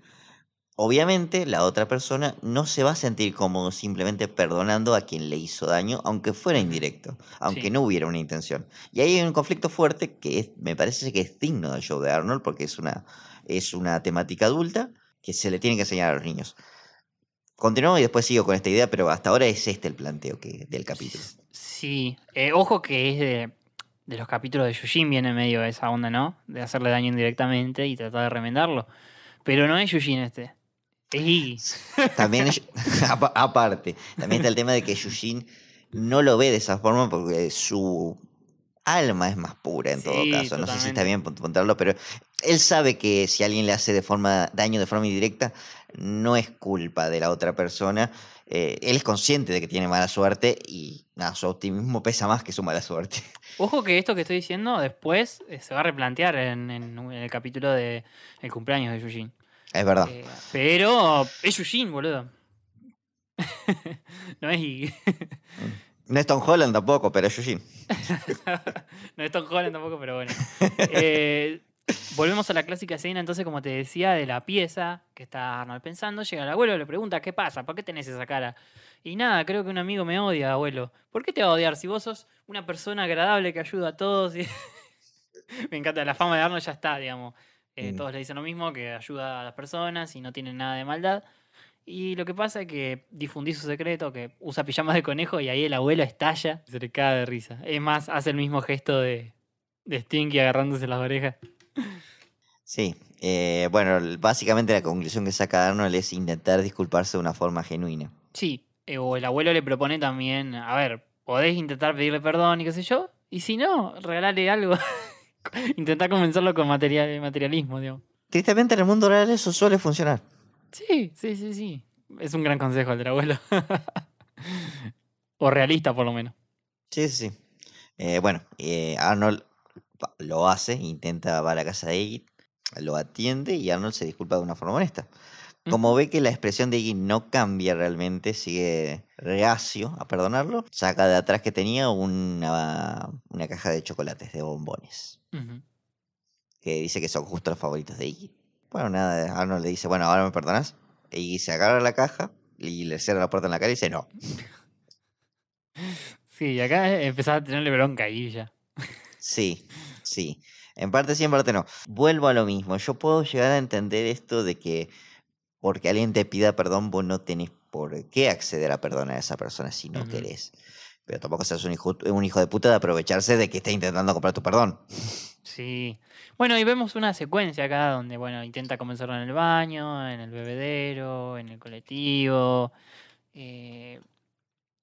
Obviamente, la otra persona no se va a sentir cómodo simplemente perdonando a quien le hizo daño, aunque fuera indirecto, aunque Sí. no hubiera una intención. Y ahí hay un conflicto fuerte que es- me parece que es digno del show de Arnold porque es una, es una temática adulta que se le tiene que enseñar a los niños. Continúo y después sigo con esta idea, pero hasta ahora es este el planteo que, del capítulo. Sí, eh, ojo que es de, de los capítulos de Yujin viene medio esa onda, ¿no? De hacerle daño indirectamente y tratar de remendarlo. Pero no es Yujin este. Es Iggy. También, es- apa- aparte, también está el tema de que Yushin no lo ve de esa forma porque su alma es más pura en todo caso. No sé si está bien apuntarlo, pero él sabe que si alguien le hace de forma, daño de forma indirecta, no es culpa de la otra persona. Eh, él es consciente de que tiene mala suerte y nada, su optimismo pesa más que su mala suerte. Ojo que esto que estoy diciendo después eh, se va a replantear en, en- en el capítulo de el cumpleaños de Yujin. Es verdad. Eh, pero es Yujin, boludo. no es Iggy. No es Tom Holland tampoco, pero es Yushin. no es Tom Holland tampoco, pero bueno. Eh, volvemos a la clásica escena, entonces, como te decía, de la pieza que está Arnold pensando. Llega el abuelo y le pregunta: ¿Qué pasa? ¿Por qué tenés esa cara? Y nada, creo que un amigo me odia, abuelo. ¿Por qué te va a odiar si vos sos una persona agradable que ayuda a todos? y- me encanta, la fama de Arnold ya está, digamos. Eh, Mm. Todos le dicen lo mismo, que ayuda a las personas y no tiene nada de maldad. Y lo que pasa es que difundí su secreto, que usa pijamas de conejo y ahí el abuelo estalla, se le cae de risa. Es más, hace el mismo gesto de, de Stinky agarrándose las orejas. Sí, eh, bueno, básicamente la conclusión que saca Arnold es intentar disculparse de una forma genuina. Sí, eh, o el abuelo le propone también, a ver, podés intentar pedirle perdón y qué sé yo, y si no, regalale algo. Intentar convencerlo con material, materialismo, digamos. Tristemente en el mundo real eso suele funcionar. Sí, sí, sí, sí. Es un gran consejo el del abuelo. o realista, por lo menos. Sí, sí, sí. Eh, bueno, eh, Arnold lo hace, intenta, va a la casa de Iggy, lo atiende y Arnold se disculpa de una forma honesta. Como ve que la expresión de Iggy no cambia realmente, sigue reacio a perdonarlo, saca de atrás que tenía una, una caja de chocolates, de bombones, que dice que son justo los favoritos de Iggy. Bueno, nada, Arnold le dice, bueno, ahora me perdonas. Iggy se agarra la caja y le cierra la puerta en la cara y dice, no. Sí, y acá empezaba a tenerle bronca ahí ya. Sí, sí. En parte sí, en parte no. Vuelvo a lo mismo. Yo puedo llegar a entender esto de que porque alguien te pida perdón, vos no tenés por qué acceder a perdonar a esa persona si no Ujú. querés. Pero tampoco seas un hijo, un hijo de puta de aprovecharse de que está intentando comprar tu perdón. Sí. Bueno, y vemos una secuencia acá donde, bueno, intenta convencerlo en el baño, en el bebedero, en el colectivo. eh,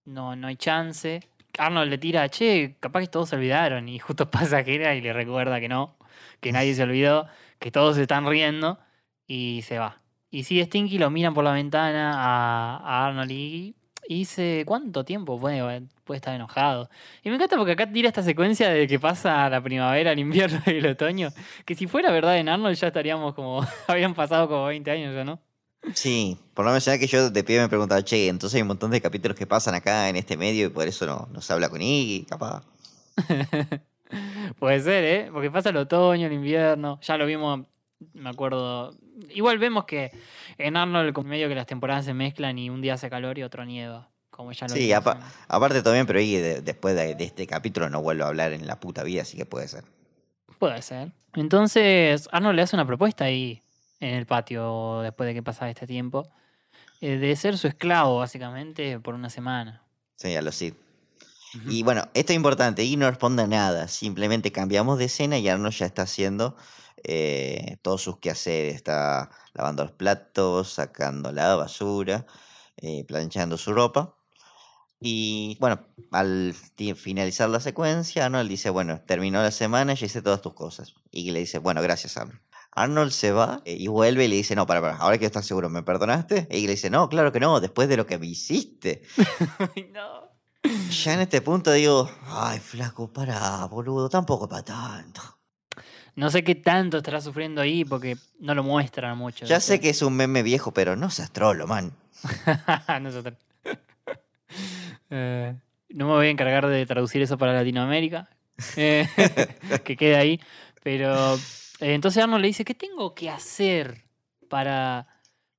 no, no hay chance. Arnold le tira, che, capaz que todos se olvidaron. Y justo pasa que era y le recuerda que no, que nadie se olvidó, que todos se están riendo y se va. Y sigue Stinky, lo miran por la ventana a, Arnold y, dice, ¿cuánto tiempo puede, puede estar enojado? Y me encanta porque acá tira esta secuencia de que pasa la primavera, el invierno y el otoño. Que si fuera verdad en Arnold ya estaríamos como, habían pasado como 20 años ya, ¿no? Sí, por lo menos ya que yo de pie me preguntaba, che, entonces hay un montón de capítulos que pasan acá en este medio y por eso no, no se habla con Iggy, capaz. Puede ser, ¿eh? Porque pasa el otoño, el invierno. Ya lo vimos, me acuerdo. Igual vemos que en Arnold, medio que las temporadas se mezclan y un día hace calor y otro nieva. Como ya lo Sí, apa- aparte todo bien, pero Iggy de- después de, de este capítulo no vuelve a hablar en la puta vida, así que puede ser. Puede ser. Entonces, Arnold le hace una propuesta ahí en el patio después de que pasa este tiempo. eh, de ser su esclavo, básicamente, por una semana. Sí, a los Sid. Y bueno, esto es importante, Iggy no responde a nada, simplemente cambiamos de escena y Arnold ya está haciendo eh, todos sus quehaceres, está lavando los platos, sacando la basura, eh, planchando su ropa. Y bueno, al finalizar la secuencia, Arnold dice, bueno, terminó la semana, ya hice todas tus cosas. Y le dice, bueno, gracias, Arnold. Arnold se va eh, y vuelve y le dice, no, para, para, ahora que estás seguro, ¿me perdonaste? Y le dice, no, claro que no, después de lo que me hiciste. Ya en este punto digo, ay, flaco, pará, boludo, tampoco para tanto. No sé qué tanto estará sufriendo ahí porque no lo muestran mucho. Ya sé que es un meme viejo, pero no seas trolo, man. Nosotros. Eh, no me voy a encargar de traducir eso para Latinoamérica. eh, que quede ahí. Pero entonces Arnold le dice, ¿qué tengo que hacer para,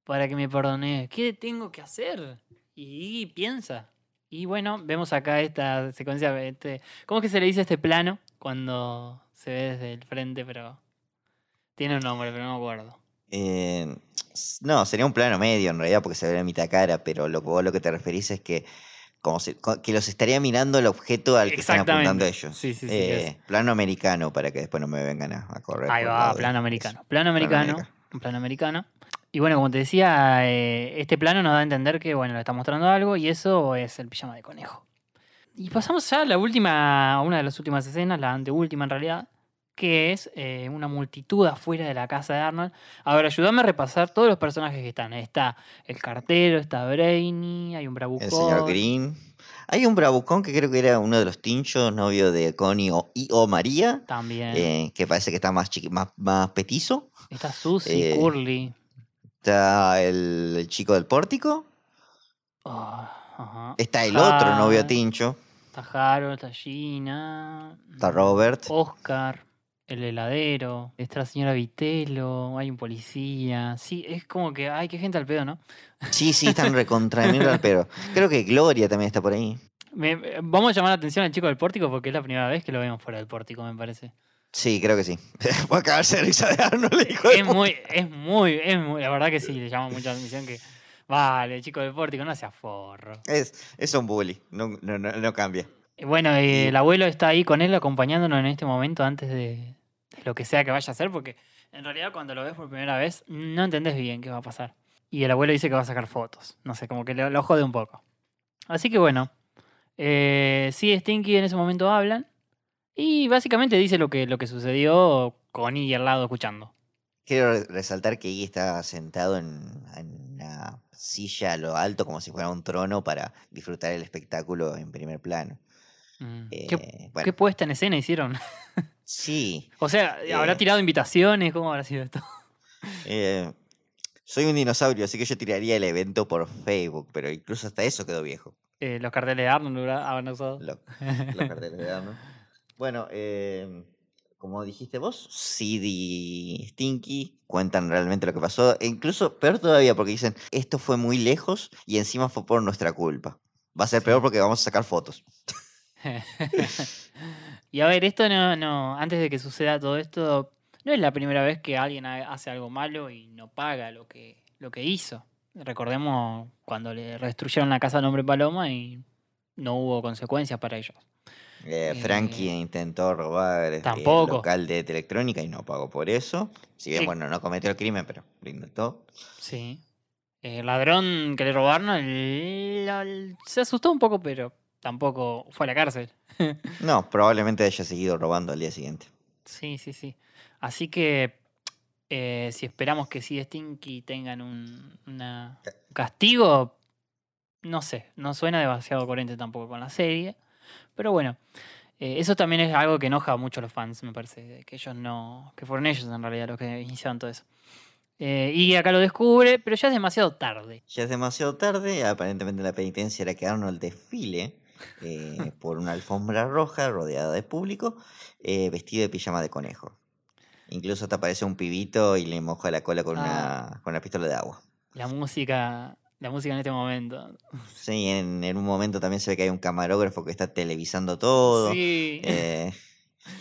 para que me perdone? ¿Qué tengo que hacer? Y, piensa. Y bueno, vemos acá esta secuencia. Este, ¿Cómo es que se le dice este plano cuando se ve desde el frente? Pero tiene un nombre, pero no me acuerdo. Eh, no, sería un plano medio en realidad porque se ve la mitad cara, pero vos lo que te referís es que como si- que los estaría mirando el objeto al que están apuntando ellos. Sí, sí, sí, Eh, plano americano para que después no me vengan a, a correr. Ahí va, plano americano. Plano americano. americano. Un plano americano. Y bueno, como te decía, eh, este plano nos da a entender que, bueno, le está mostrando algo y eso es el pijama de conejo. Y pasamos ya a la última, a una de las últimas escenas, la anteúltima en realidad, que es eh, una multitud afuera de la casa de Arnold. A ver, ayúdame a repasar todos los personajes que están. Está el cartero, está Brainy, hay un bravucón. El señor Green. Hay un bravucón que creo que era uno de los tinchos, novio de Connie o, y o María, También. eh, que parece que está más, chiqui- más, más petizo. está Susie, eh, Curly. Está el, el chico del pórtico. Oh, ajá. Está el otro novio tincho. Está Harold, está Gina. Está Robert. Oscar, el heladero, está la señora Vitelo, hay un policía. Sí, es como que, ay, qué gente al pedo, ¿no? Sí, sí, están recontra mierda, pero creo que Gloria también está por ahí. Me- vamos a llamar la atención al chico del pórtico porque es la primera vez que lo vemos fuera del pórtico, me parece. Sí, creo que sí. A cagarse de risa de Arnold, hijo de Es muy, es muy, es muy, la verdad que sí, le llama mucha atención que, vale, chico del pórtico, no sea forro. Es, es un bully, no, no, no, no cambia. Bueno, eh, el abuelo está ahí con él acompañándonos en este momento antes de, de lo que sea que vaya a hacer, porque en realidad cuando lo ves por primera vez no entendés bien qué va a pasar. Y el abuelo dice que va a sacar fotos. No sé, como que lo, lo jode un poco. Así que bueno, eh, sí, Stinky en ese momento hablan y básicamente dice lo que, lo que sucedió con Iggy al lado escuchando. Quiero re- resaltar que Iggy está sentado en, en una silla a lo alto, como si fuera un trono, para disfrutar el espectáculo en primer plano. Mm. Eh, ¿Qué, bueno, qué puesta en escena hicieron? sí. o sea, ¿habrá Eh. tirado invitaciones? ¿Cómo habrá sido esto? eh, soy un dinosaurio, así que yo tiraría el evento por Facebook, pero incluso hasta eso quedó viejo. Eh, los carteles de Arnold habrá- habrán usado. Lo- los carteles de Arnold. Bueno, eh, como dijiste vos, Sid y Stinky cuentan realmente lo que pasó. E incluso peor todavía porque dicen, esto fue muy lejos y encima fue por nuestra culpa. Va a ser peor porque vamos a sacar fotos. y a ver, esto no, no, antes de que suceda todo esto, no es la primera vez que alguien ha- hace algo malo y no paga lo que, lo que hizo. Recordemos cuando le destruyeron la casa al hombre Paloma y no hubo consecuencias para ellos. Eh, Eh, Frankie intentó robar el tampoco. local de electrónica y no pagó por eso. Si bien, Sí. bueno, no cometió el crimen, pero lo intentó. Sí. El ladrón que le robaron el- el- se asustó un poco, pero tampoco fue a la cárcel. No, probablemente haya seguido robando al día siguiente. Sí, sí, sí. Así que eh, si esperamos que sí Stinky tengan un una- castigo, no sé, no suena demasiado coherente tampoco con la serie. Pero bueno, eh, eso también es algo que enoja mucho a los fans, me parece, que ellos no, que fueron ellos en realidad los que iniciaron todo eso. Eh, y acá lo descubre, pero ya es demasiado tarde. Ya es demasiado tarde, aparentemente la penitencia era que Arnold desfile eh, por una alfombra roja rodeada de público, eh, vestido de pijama de conejo. Incluso hasta aparece un pibito y le moja la cola con, Ah. una, con una pistola de agua. La música, la música en este momento. Sí, en, en un momento también se ve que hay un camarógrafo que está televisando todo. Sí. Eh,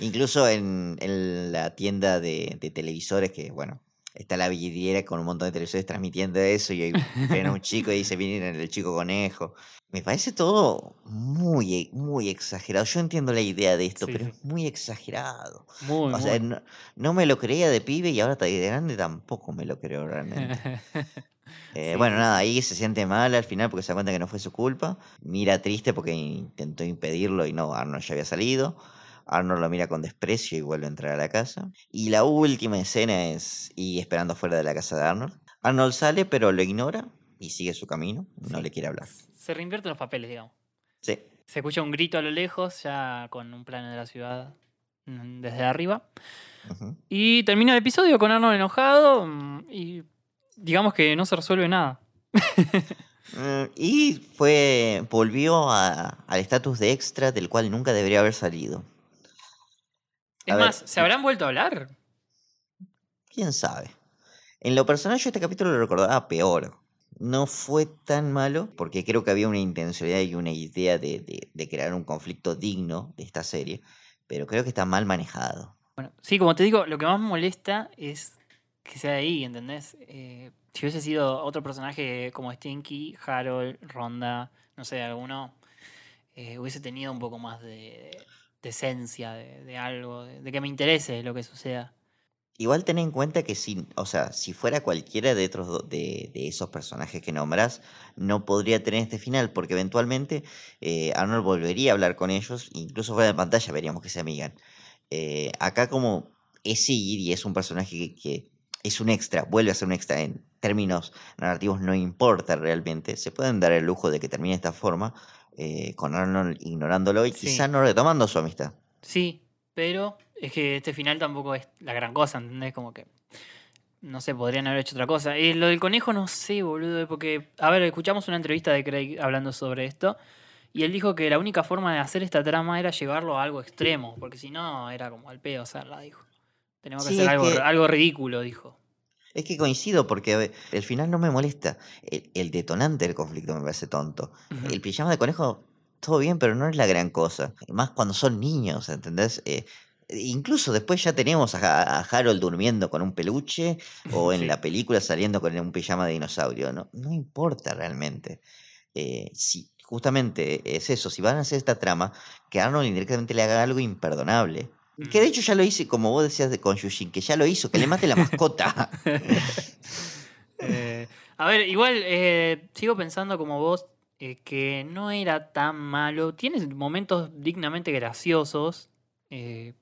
incluso en, en la tienda de, de televisores, que bueno, está la vidriera con un montón de televisores transmitiendo eso, y ahí ven a un chico y dice, vienen el chico conejo. Me parece todo muy, e- muy exagerado. Yo entiendo la idea de esto, Sí, pero sí. es muy exagerado. Muy, O sea, no, no me lo creía de pibe y ahora de grande tampoco me lo creo realmente. Eh, Sí, bueno, nada, ahí se siente mal al final porque se da cuenta que no fue su culpa. Mira triste porque intentó impedirlo y no, Arnold ya había salido. Arnold lo mira con desprecio y vuelve a entrar a la casa. Y la última escena es y esperando fuera de la casa de Arnold. Arnold sale pero lo ignora y sigue su camino. No Sí. le quiere hablar. Se reinvierten los papeles, digamos. Sí. Se escucha un grito a lo lejos, ya con un plano de la ciudad mm, desde arriba. Y termina el episodio con Arnold enojado mm, y digamos que no se resuelve nada. Mm, Y fue. volvió a- al estatus de extra del cual nunca debería haber salido. Es A ver, más, ¿se habrán vuelto a hablar? ¿Quién sabe? En lo personal yo este capítulo lo recordaba peor. No fue tan malo porque creo que había una intencionalidad y una idea de, de- de crear un conflicto digno de esta serie, pero creo que está mal manejado. Bueno, sí, como te digo, lo que más me molesta es que sea ahí, ¿entendés? Eh, si hubiese sido otro personaje como Stinky, Harold, Ronda, no sé, alguno, eh, hubiese tenido un poco más de, de esencia, de, algo, de, que me interese lo que suceda. Igual ten en cuenta que si, o sea, si fuera cualquiera de, otros de, de esos personajes que nombras, no podría tener este final, porque eventualmente eh, Arnold volvería a hablar con ellos, incluso fuera de pantalla veríamos que se amigan. Eh, acá como es seguir y es un personaje que, que es un extra, vuelve a ser un extra en términos narrativos, no importa realmente, se pueden dar el lujo de que termine de esta forma, eh, con Arnold ignorándolo y Sí. quizá no retomando su amistad. Sí, pero es que este final tampoco es la gran cosa, ¿entendés? Como que, no sé, podrían haber hecho otra cosa. Y lo del conejo no sé, boludo, porque, a ver, escuchamos una entrevista de Craig hablando sobre esto, y él dijo que la única forma de hacer esta trama era llevarlo a algo extremo, porque si no, era como al pedo hacerla, dijo. Tenemos que Sí, hacer algo, que- algo ridículo, dijo. Es que coincido porque el final no me molesta. El, el detonante del conflicto me parece tonto. El pijama de conejo, todo bien, pero no es la gran cosa. Más cuando son niños, ¿entendés? Eh, incluso después ya tenemos a, a Harold durmiendo con un peluche o en Sí. la película saliendo con un pijama de dinosaurio. No, no importa realmente. Eh, si justamente es eso, si van a hacer esta trama, que Arnold indirectamente le haga algo imperdonable. Que de Mm. hecho ya lo hice, como vos decías de con Yushin, que ya lo hizo, que le mate la mascota. Eh, a ver, igual eh, sigo pensando como vos eh, que no era tan malo. Tiene momentos dignamente graciosos.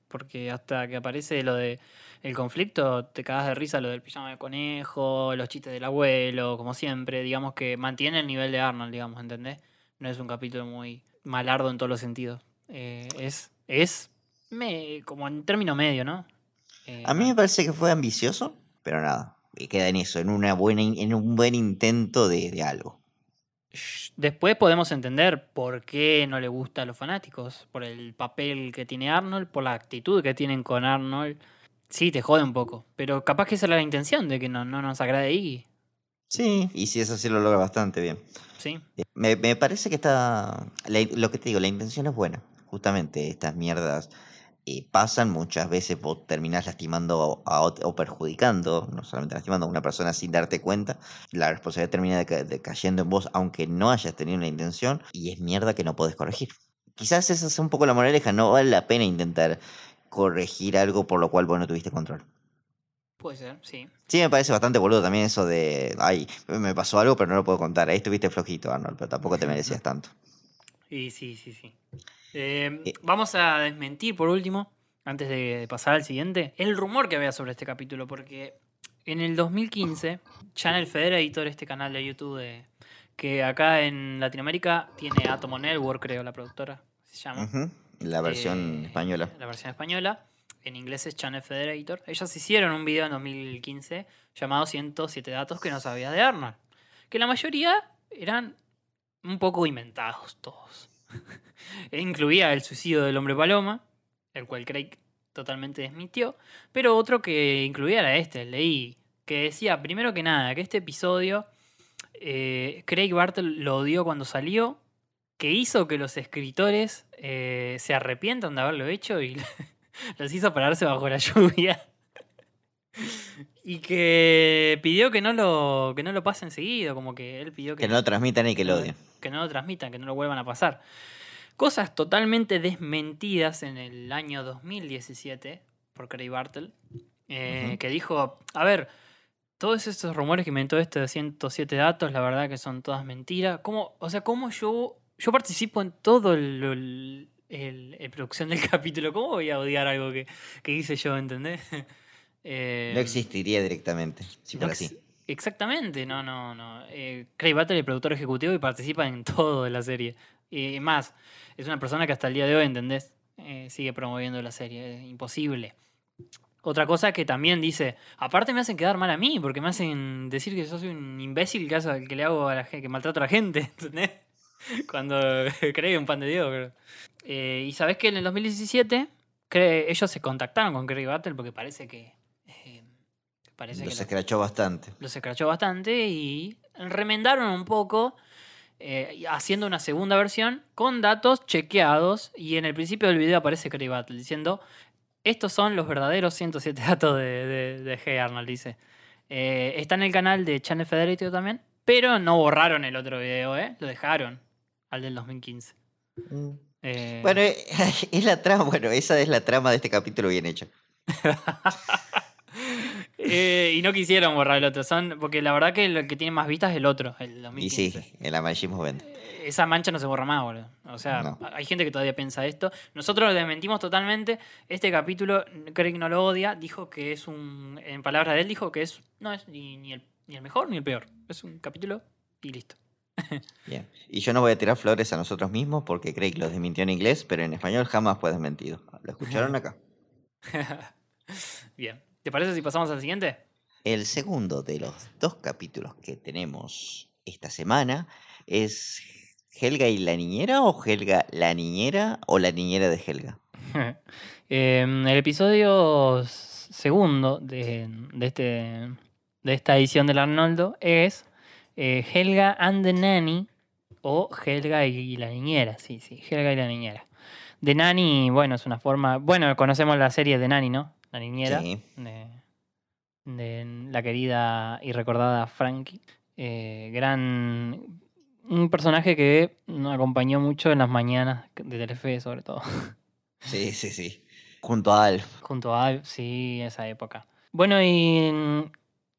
porque hasta que aparece lo de el conflicto, te cagas de risa lo del pijama de conejo, los chistes del abuelo, como siempre. Digamos que mantiene el nivel de Arnold, digamos, ¿entendés? No es un capítulo muy malardo en todos los sentidos. Es, es me, como en término medio, ¿no? Eh, A mí me parece que fue ambicioso, pero nada, queda en eso, en, una buena, en un buen intento de, de algo. Después podemos entender por qué no le gusta a los fanáticos, por el papel que tiene Arnold, por la actitud que tienen con Arnold. Sí, te jode un poco, pero capaz que esa era la intención de que no, no nos agrade Iggy. Sí, y si es así lo logra bastante bien. Sí, Me, me parece que está, la lo que te digo, la intención es buena. Justamente estas mierdas eh, pasan muchas veces, vos terminás lastimando a o perjudicando, no solamente lastimando a una persona sin darte cuenta, la responsabilidad termina de cayendo en vos aunque no hayas tenido la intención y es mierda que no podés corregir. quizás esa es un poco la moraleja, no vale la pena intentar corregir algo por lo cual vos no tuviste control. Puede ser, sí. Sí, me parece bastante boludo también eso de, ay, me pasó algo pero no lo puedo contar. Ahí estuviste flojito, Arnold, pero tampoco te merecías tanto. Y sí, sí, sí. Eh, vamos a desmentir por último, antes de pasar al siguiente, el rumor que había sobre este capítulo, porque en el 2015, Channel Federator, este canal de YouTube de- que acá en Latinoamérica tiene Atomo Network, creo, la productora, se llama. La versión Eh, española. La versión española. En inglés es Channel Federator. Ellos hicieron un video en 2015 llamado 107 datos que no sabía de Arnold. Que la mayoría eran un poco inventados todos. Incluía el suicidio del hombre paloma, el cual Craig totalmente desmintió. Pero otro que incluía era este, leí, que decía, primero que nada, que este episodio eh, Craig Bartle lo odió cuando salió, que hizo que los escritores eh, se arrepientan de haberlo hecho y los hizo pararse bajo la lluvia. Y que pidió que no lo, que no lo pasen seguido, como que él pidió que, Que no lo transmitan y que lo odien. que no lo transmitan, que no lo vuelvan a pasar. Cosas totalmente desmentidas en el año 2017 por Craig Bartle, eh, que dijo, a ver, todos estos rumores que inventó este de 107 datos, la verdad que son todas mentiras. ¿Cómo, o sea, cómo yo, yo participo en todo el, el- el- el producción del capítulo? ¿Cómo voy a odiar algo que, que hice yo, entendés? Eh, No existiría directamente, si no fuera así. Exactamente, no, no, no. Eh, Craig Battle es el productor ejecutivo y participa en todo de la serie. Y más, es una persona que hasta el día de hoy, ¿entendés? Eh, sigue promoviendo la serie. Es imposible. Otra cosa que también dice, aparte me hacen quedar mal a mí, porque me hacen decir que yo soy un imbécil que, hace- que le hago a la gente, que maltrato a la gente, ¿entendés? Cuando Craig un pan de Dios. creo. Eh, y sabes que en el 2017 cre- ellos se contactaron con Craig Battle porque parece que... parece Los que escrachó bastante. los escrachó bastante y remendaron un poco eh, haciendo una segunda versión con datos chequeados y en el principio del video aparece Craig Battle diciendo estos son los verdaderos 107 datos de, de, de Hey Arnold, dice. Eh, está en el canal de Channel Federated también, pero no borraron el otro video, ¿eh? Lo dejaron al del 2015. Eh, Bueno, es la trama, bueno, esa es la trama de este capítulo bien hecha. eh, y no quisieron borrar el otro, son, porque la verdad que el que tiene más vistas es el otro, el Y 2015. sí, el amarillismo vende. esa mancha no se borra más, boludo. O sea, No. hay gente que todavía piensa esto. Nosotros lo desmentimos totalmente. Este capítulo, Craig no lo odia. Dijo que es un. En palabras de él, dijo que es. No es ni, ni el, ni el mejor ni el peor. Es un capítulo y listo. Bien. Y yo no voy a tirar flores a nosotros mismos porque Craig los desmintió en inglés, pero en español jamás fue desmentido. ¿Lo escucharon acá? Bien. ¿Te parece si pasamos al siguiente? El segundo de los dos capítulos que tenemos esta semana es Helga y la niñera o Helga la niñera o la niñera de Helga. Em, el episodio segundo de, de este, de esta edición del Arnoldo es eh, Helga and the Nanny o Helga y la niñera. Sí, sí, Helga y la niñera. The Nanny, bueno, es una forma. Bueno, conocemos la serie de Nanny, ¿no? La niñera. Sí. De, de la querida y recordada Frankie. Eh, gran. Un personaje que nos acompañó mucho en las mañanas de Telefe, sobre todo. Sí, sí, sí. Junto a Alf. Junto a Alf, sí, esa época. Bueno, y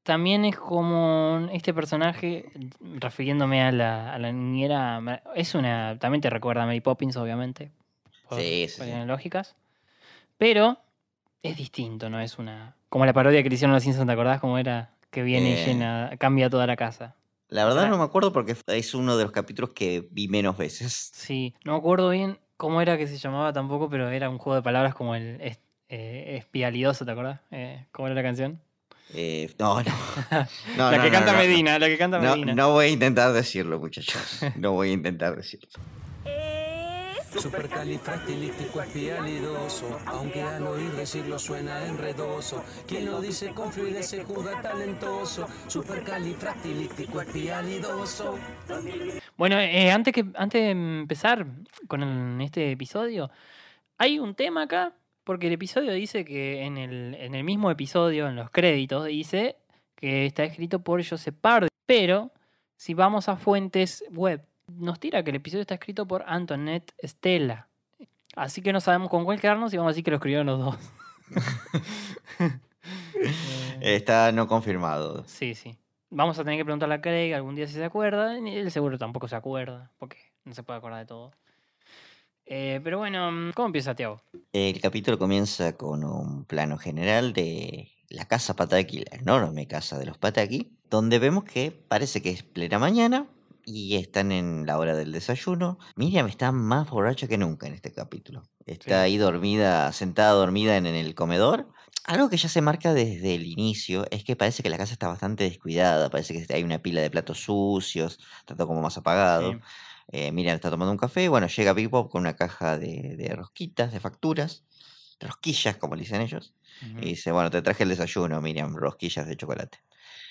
también es como este personaje, refiriéndome a la, a la niñera, es una, también te recuerda a Mary Poppins, obviamente, por Sí, sí, sí. cuestiones lógicas, pero es distinto, no es una, como la parodia que le hicieron los Simpsons, ¿te acordás cómo era? Que viene Eh. llena, cambia toda la casa. La verdad sea- no me acuerdo porque es uno de los capítulos que vi menos veces. Sí, no me acuerdo bien cómo era que se llamaba tampoco, pero era un juego de palabras como el es- eh, espialidoso, ¿te acordás? Eh, ¿Cómo era la canción? Eh, no, no. No, la que no, canta no. Medina, la que canta No, Medina. no voy a intentar decirlo, muchachos. No voy a intentar decirlo. Supercalifragilisticoespialidoso, aunque al oír decirlo suena enredoso. Quien lo dice con fluidez se juzga talentoso. Supercalifragilisticoespialidoso. Bueno, eh, antes, que, antes de empezar con este episodio, hay un tema acá, porque el episodio dice que en el, en el mismo episodio, en los créditos, dice que está escrito por Joseph Pardy. Pero si vamos a fuentes web nos tira que el episodio está escrito por Antoinette Stella. Así que no sabemos con cuál quedarnos y vamos a decir que lo escribieron los dos. Eh, Está no confirmado. sí, sí. Vamos a tener que preguntarle a Craig algún día si se acuerda. y Él seguro tampoco se acuerda, porque no se puede acordar de todo. Eh, pero bueno, ¿cómo empieza Tiago? El capítulo comienza con un plano general de la casa Pataki, la enorme casa de los Pataki, donde vemos que parece que es plena mañana y están en la hora del desayuno. Miriam está más borracha que nunca en este capítulo. Está ahí dormida, sentada dormida en, en el comedor. Algo que ya se marca desde el inicio es que parece que la casa está bastante descuidada, parece que hay una pila de platos sucios, todo como más apagado. Sí. Eh, Miriam está tomando un café, bueno, llega Big Bob con una caja de, de rosquitas, de facturas, rosquillas, como le dicen ellos, y dice, bueno, te traje el desayuno, Miriam, rosquillas de chocolate.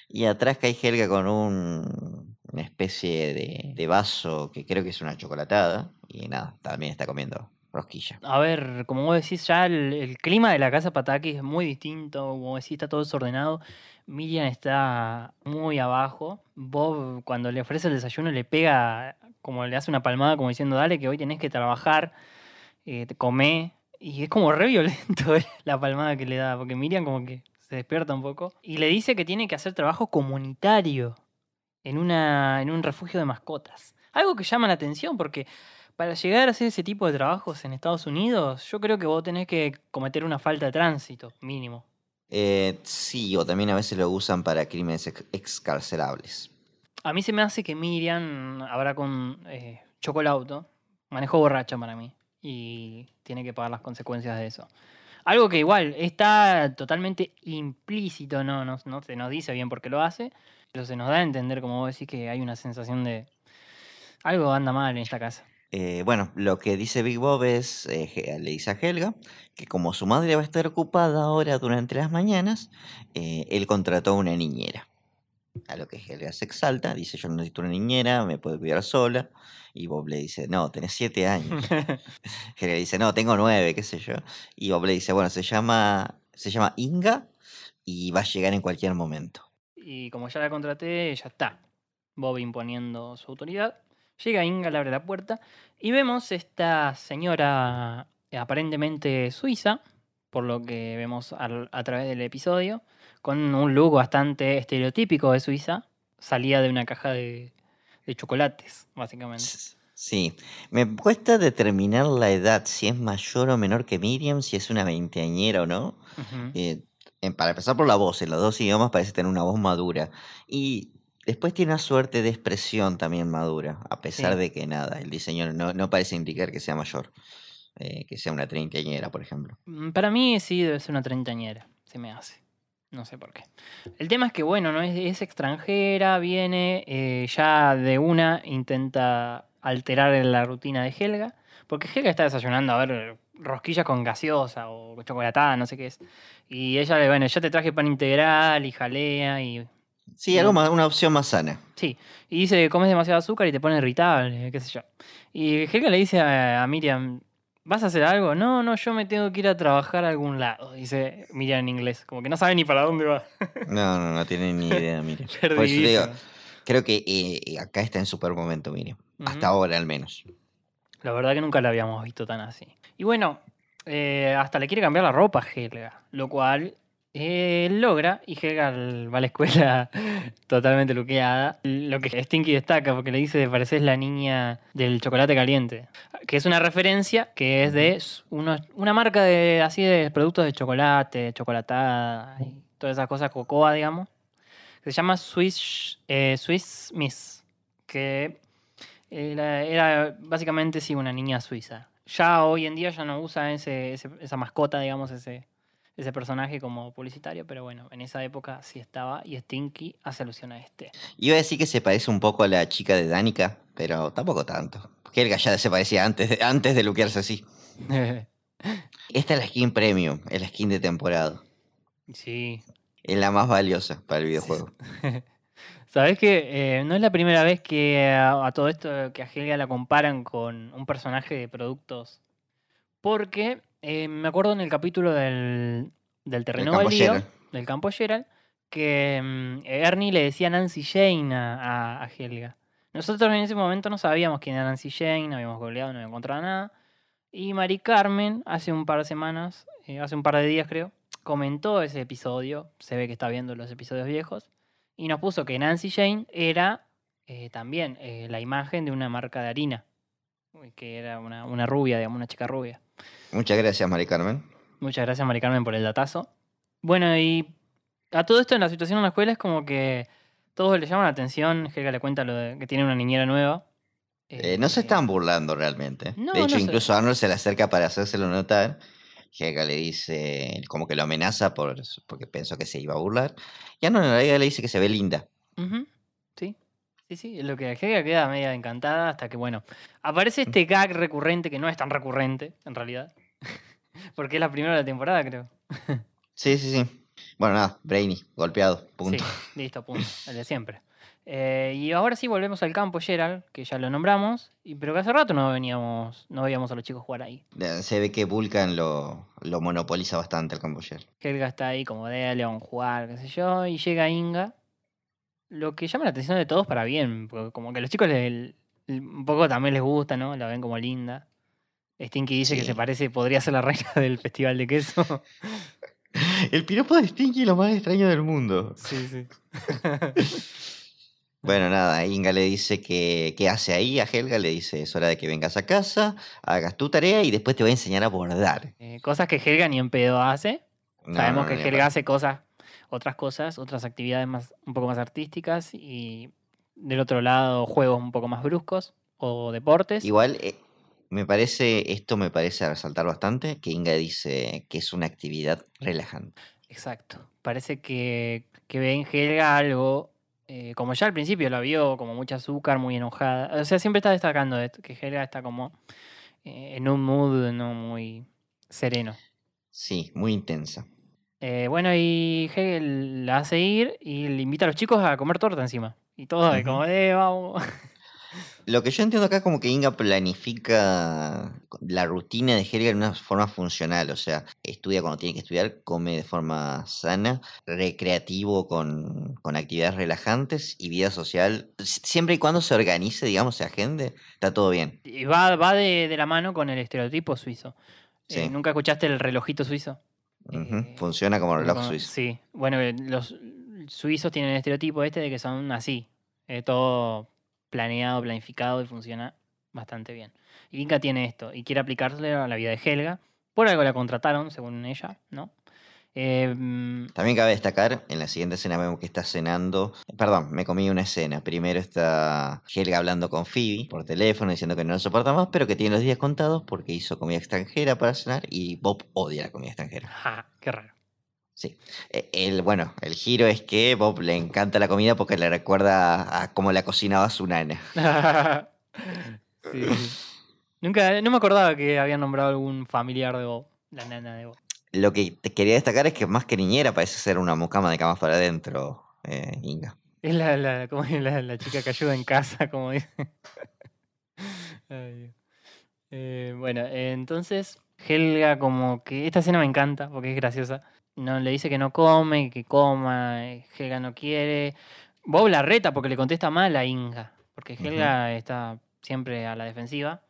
Y atrás cae Helga con un, una especie de, vaso que creo que es una chocolatada, y nada, también está comiendo rosquilla. A ver, como vos decís, ya el, clima de la casa Pataki es muy distinto. Como decís, está todo desordenado. Miriam está muy abajo. Bob, cuando le ofrece el desayuno, le pega, como le hace una palmada, como diciendo, dale, que hoy tenés que trabajar, eh. Y es como re violento la palmada que le da, porque Miriam como que se despierta un poco. Y le dice que tiene que hacer trabajo comunitario en, una, en un refugio de mascotas. Algo que llama la atención porque para llegar a hacer ese tipo de trabajos en Estados Unidos, yo creo que vos tenés que cometer una falta de tránsito, mínimo. Eh, sí, o también a veces lo usan para crímenes ex- excarcelables. A mí se me hace que Miriam habrá con eh, Chocolauto, manejó borracha para mí, y tiene que pagar las consecuencias de eso. Algo que igual está totalmente implícito, no, no, no se nos dice bien por qué lo hace, pero se nos da a entender, como vos decís, que hay una sensación de algo anda mal en esta casa. Eh, bueno, lo que dice Big Bob es, eh, le dice a Helga, que como su madre va a estar ocupada ahora durante las mañanas, eh, él contrató a una niñera. A lo que Helga se exalta, dice yo no necesito una niñera, me puedo cuidar sola. Y Bob le dice, no, tenés siete años. Helga dice, no, tengo nueve, qué sé yo. Y Bob le dice, bueno, se llama, se llama Inga y va a llegar en cualquier momento. Y como ya la contraté, ya está. Bob imponiendo su autoridad. Llega Inga, le abre la puerta y vemos esta señora aparentemente suiza, por lo que vemos al- a través del episodio, con un look bastante estereotípico de Suiza. Salía de una caja de, de chocolates, básicamente. Sí, me cuesta determinar la edad, si es mayor o menor que Miriam, si es una veinteañera o no. Eh, para empezar por la voz, en los dos idiomas parece tener una voz madura. Y después tiene una suerte de expresión también madura, a pesar Sí. de que nada, el diseño no, no parece indicar que sea mayor, eh, que sea una treintañera, por ejemplo. Mm, Para mí sí debe ser una treintañera, se me hace. No sé por qué. El tema es que, bueno, no es, es extranjera, viene, eh, ya de una intenta alterar la rutina de Helga, porque Helga está desayunando, a ver, rosquillas con gaseosa o chocolatada, no sé qué es. Y ella le, bueno, ya te traje pan integral y jalea y... Sí, algo más, una opción más sana. Sí, y dice que comes demasiado azúcar y te pone irritable, qué sé yo. Y Helga le dice a, a Miriam, ¿vas a hacer algo? No, no, yo me tengo que ir a trabajar a algún lado, dice Miriam en inglés, como que no sabe ni para dónde va. No, no, no tiene ni idea, Miriam. Por eso digo, creo que eh, acá está en su peor momento, Miriam. Hasta ahora al menos. La verdad que nunca la habíamos visto tan así. Y bueno, eh, hasta le quiere cambiar la ropa a Helga, lo cual eh, logra y Helga va a la escuela totalmente luqueada. Lo que Stinky destaca porque le dice pareces la niña del chocolate caliente, que es una referencia que es de unos- una marca de así de productos de chocolate, chocolatada y todas esas cosas, cocoa, digamos, que se llama Swiss, eh, Swiss Miss, que era, era básicamente sí una niña suiza. Ya hoy en día ya no usa ese, ese- esa mascota, digamos, ese, ese personaje como publicitario, pero bueno, en esa época sí estaba y Stinky hace alusión a este. Iba a decir que se parece un poco a la chica de Danica, pero tampoco tanto. Helga ya se parecía antes de, antes de luquearse así. Esta es la skin premium, es la skin de temporada. sí. Es la más valiosa para el videojuego. Sabes que no es la primera vez que a, a todo esto que a Helga la comparan con un personaje de productos. Porque eh, me acuerdo en el capítulo del, del terreno campo baldío, Gerald. del campo Gerald, que mm, Ernie le decía Nancy Jane a, a- a Helga. Nosotros en ese momento no sabíamos quién era Nancy Jane, no habíamos googleado, no habíamos encontrado nada. Y Mari Carmen, hace un par de semanas, eh, hace un par de días creo, comentó ese episodio. Se ve que está viendo los episodios viejos. Y nos puso que Nancy Jane era eh, también eh, la imagen de una marca de harina. Que era una, una rubia, digamos, una chica rubia. Muchas gracias, Mari Carmen. Muchas gracias, Mari Carmen, por el datazo. Bueno, y a todo esto en la situación en la escuela es como que todos le llaman la atención. Helga le cuenta lo de que tiene una niñera nueva. Eh, no se están burlando realmente. No, de hecho, no se- incluso Arnold se le acerca para hacérselo notar. Helga le dice, como que lo amenaza por, porque pensó que se iba a burlar. Y Arnold en realidad le dice que se ve linda. Sí, sí, sí. es Lo que Helga queda media encantada hasta que, bueno, aparece este gag recurrente que no es tan recurrente, en realidad. Porque es la primera de la temporada, creo. Sí, sí, sí. Bueno, nada, Brainy, golpeado, punto. Sí, listo, punto. El de siempre. Eh, y ahora sí volvemos al campo, Gerald, que ya lo nombramos, y, pero que hace rato no veníamos, no veíamos a los chicos jugar ahí. Se ve que Vulcan lo, lo monopoliza bastante el camboyer. Helga está ahí como de León jugar, qué sé yo, y llega Inga. Lo que llama la atención de todos para bien, porque como que a los chicos un poco también les gusta, ¿no? La ven como linda. Stinky dice que se parece, podría ser la reina del festival de queso. El piropo de Stinky lo más extraño del mundo. Sí, sí. Bueno, nada, Inga le dice que qué hace ahí a Helga, le dice es hora de que vengas a casa, hagas tu tarea y después te voy a enseñar a bordar. Eh, cosas que Helga ni en pedo hace. No, Sabemos no, que Helga hace cosas, otras cosas, otras actividades más, un poco más artísticas y del otro lado juegos un poco más bruscos o deportes. Igual, eh, me parece, esto me parece resaltar bastante, que Inga dice que es una actividad relajante. Exacto. Parece que, que ve en Helga algo, eh, como ya al principio la vio, como mucha azúcar, muy enojada. O sea, siempre está destacando esto, que Helga está como eh, en un mood no muy sereno. Sí, muy intensa. Eh, bueno, y Hegel la hace ir y le invita a los chicos a comer torta encima. Y todo de Ujú. como, eh, vamos. Lo que yo entiendo acá es como que Inga planifica la rutina de Helga de una forma funcional, o sea, estudia cuando tiene que estudiar, come de forma sana, recreativo con, con actividades relajantes y vida social, si- siempre y cuando se organice, digamos, se agende, está todo bien. Y va, va de, de la mano con el estereotipo suizo. Eh. ¿Nunca escuchaste el relojito suizo? Eh, Funciona como reloj Como- suizo. Sí, bueno, eh, los suizos tienen el estereotipo este de que son así, eh, todo planeado, planificado y funciona bastante bien. Y Inca tiene esto y quiere aplicárselo a la vida de Helga. Por algo la contrataron, según ella, ¿no? Eh, mm, También cabe destacar, en la siguiente escena vemos que está cenando. Perdón, me comí una escena. Primero está Helga hablando con Phoebe por teléfono diciendo que no lo soporta más, pero que tiene los días contados porque hizo comida extranjera para cenar y Bob odia la comida extranjera. ja, qué raro. Sí. Eh, El, bueno, el giro es que Bob le encanta la comida porque le recuerda a cómo la cocinaba su nana. Sí, sí. Nunca, no me acordaba que habían nombrado algún familiar de Bob, la nana de Bob. Lo que te quería destacar es que más que niñera parece ser una mucama de camas para adentro, eh, Inga. Es la, la, como la, la chica que ayuda en casa, como dice. Ay. Eh, bueno, eh, entonces Helga como que... Esta escena me encanta porque es graciosa. No, le dice que no come, que coma, Helga no quiere. Bob la reta porque le contesta mal a Inga, porque. Helga está siempre a la defensiva.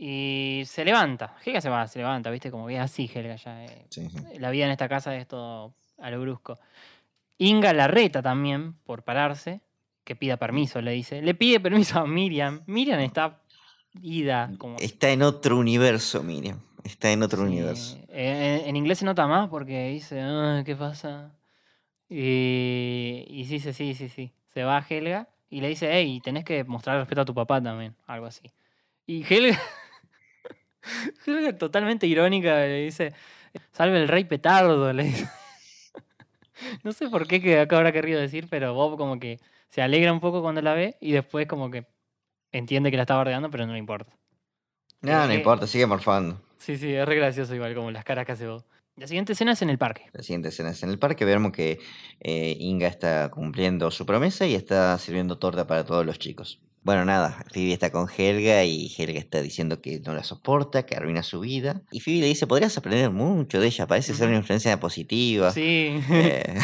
Y se levanta, Helga se va, se levanta, ¿viste? Como que así Helga ya. eh, Sí, sí. la vida en esta casa es todo a lo brusco. Inga la reta también por pararse, que pida permiso, le dice. Le pide permiso a Miriam. Miriam está ida como... Está en otro universo, Miriam. Está en otro Sí, universo. eh, En, inglés se nota más porque dice, "Ah, ¿qué pasa? Y, y sí, sí, sí, sí, sí. Se va Helga y le dice, hey, tenés que mostrar respeto a tu papá también, algo así. Y Helga totalmente irónica le dice, salve el rey petardo, le dice. No sé por qué que acá habrá querido decir, pero Bob como que se alegra un poco cuando la ve y después como que entiende que la está bardeando, pero no le importa. No, no importa, sigue morfando. Sí, sí, es re gracioso igual como las caras que hace Bob. La siguiente escena es en el parque. La siguiente escena es en el parque. Vemos que eh, Inga está cumpliendo su promesa y está sirviendo torta para todos los chicos. Bueno, nada, Phoebe está con Helga y Helga está diciendo que no la soporta, que arruina su vida. Y Phoebe le dice, podrías aprender mucho de ella, parece ser una influencia positiva. Sí. Eh,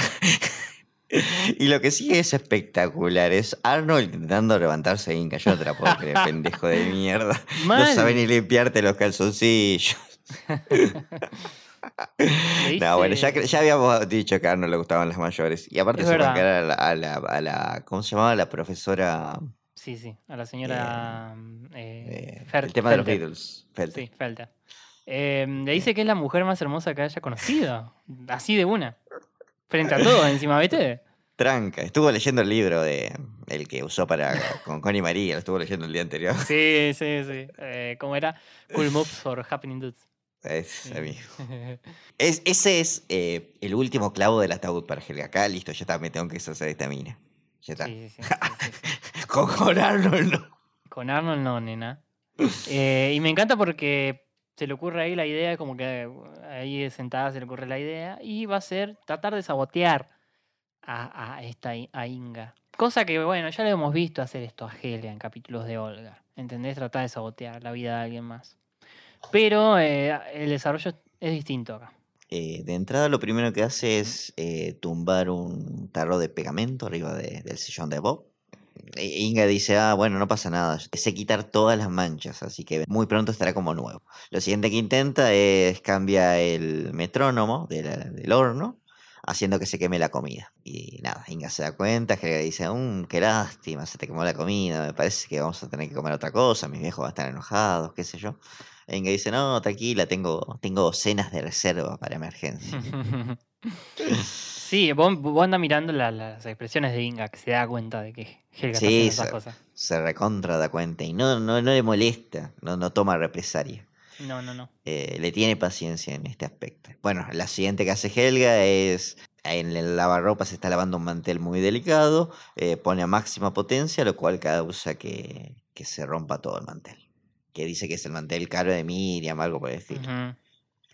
Y lo que sí es espectacular es Arnold intentando levantarse a Inca. Yo no te la puedo creer, pendejo de mierda. No sabe ni limpiarte los calzoncillos. No, bueno, ya, ya habíamos dicho que a Arnold le gustaban las mayores. Y aparte Es se bancara a a la, a la- ¿Cómo se llamaba? La profesora. Sí, sí, a la señora eh, eh, Fer- el tema de los. Beatles. Sí, Felter. Eh, le dice que es la mujer más hermosa que haya conocido. Así de una. Frente a todo, encima, ¿viste? Tranca. Estuvo leyendo el libro de el que usó para con Connie María. Lo estuvo leyendo el día anterior. Sí, sí, sí. Eh, ¿Cómo era? Cool moves for happening dudes. Es. Es- ese es eh, el último clavo del ataúd para Helga. Acá, listo, ya está, me tengo que deshacer de esta mina. Ya está. Sí, sí, sí. Con, con Arnold no. Con Arnold no, nena. Eh, y me encanta porque se le ocurre ahí la idea, como que ahí sentada se le ocurre la idea, y va a ser tratar de sabotear a, a esta a Inga. Cosa que, bueno, ya lo hemos visto hacer esto a Helga en capítulos de Olga. ¿Entendés? Tratar de sabotear la vida de alguien más. Pero eh, el desarrollo es distinto acá. Eh, de entrada, lo primero que hace es eh, tumbar un tarro de pegamento arriba de- del sillón de Bob. E- Inga dice, ah, bueno, no pasa nada, sé quitar todas las manchas, así que muy pronto estará como nuevo. Lo siguiente que intenta es cambia el metrónomo de la- del horno, haciendo que se queme la comida. Y nada, Inga se da cuenta, Helga dice, mmm, qué lástima, se te quemó la comida, me parece que vamos a tener que comer otra cosa, mis viejos van a estar enojados, qué sé yo. E Inga dice, no, tranquila, tengo, tengo cenas de reserva para emergencia. sí, vos, vos anda mirando la- las expresiones de Inga, que se da cuenta de que Helga Sí, haciendo esas se, cosas. se recontra da cuenta y no, no, no le molesta, no, no toma represalia. No, no, no. eh, le tiene paciencia en este aspecto. Bueno, la siguiente que hace Helga es en el lavarropa se está lavando un mantel muy delicado, eh, pone a máxima potencia, lo cual causa que, que se rompa todo el mantel. Que dice que es el mantel caro de Miriam, algo por el estilo.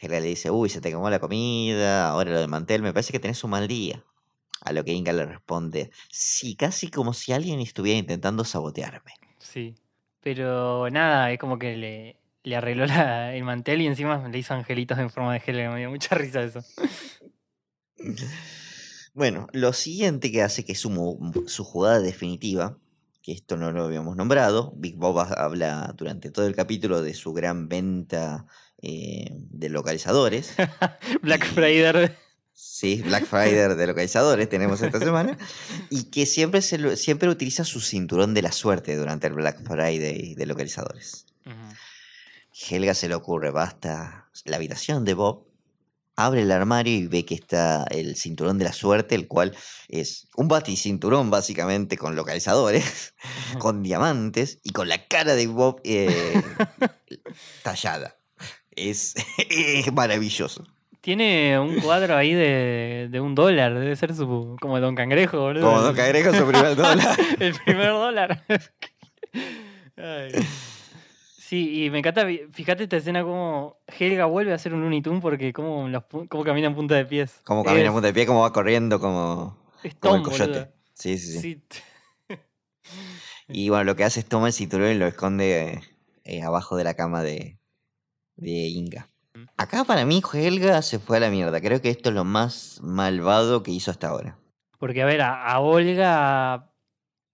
Helga le dice, uy, se te quemó la comida, ahora lo del mantel, me parece que tenés un mal día. A lo que Inga le responde, sí, casi como si alguien estuviera intentando sabotearme. Sí. Pero nada, es como que le, le arregló la- el mantel y encima le hizo angelitos en forma de Helga. Me dio mucha risa eso. Bueno, lo siguiente que hace, que es su, su jugada definitiva, que esto no lo habíamos nombrado, Big Bob ha- habla durante todo el capítulo de su gran venta eh, de localizadores. Black Friday. Sí, Black Friday de localizadores tenemos esta semana. Y que siempre, se siempre utiliza su cinturón de la suerte durante el Black Friday de localizadores. Helga se le ocurre, basta la habitación de Bob, abre el armario y ve que está el cinturón de la suerte, el cual es un baticinturón básicamente con localizadores, con diamantes y con la cara de Bob eh, tallada. Es, es maravilloso. Tiene un cuadro ahí de, de un dólar. Debe ser su, como Don Cangrejo, boludo. Como Don Cangrejo, su primer dólar. el primer dólar. Ay. Sí, y me encanta, fíjate esta escena como Helga vuelve a hacer un Looney Tunes porque como, los, camina en punta de pies. Como camina en punta de pie, como va corriendo, como, Es como el coyote. boludo. Sí, sí, sí. Sí. Y bueno, lo que hace es toma el cinturón y lo esconde eh, abajo de la cama de, de Inga. Acá para mí Helga se fue a la mierda. Creo que esto es lo más malvado que hizo hasta ahora. Porque, a ver, a, a Olga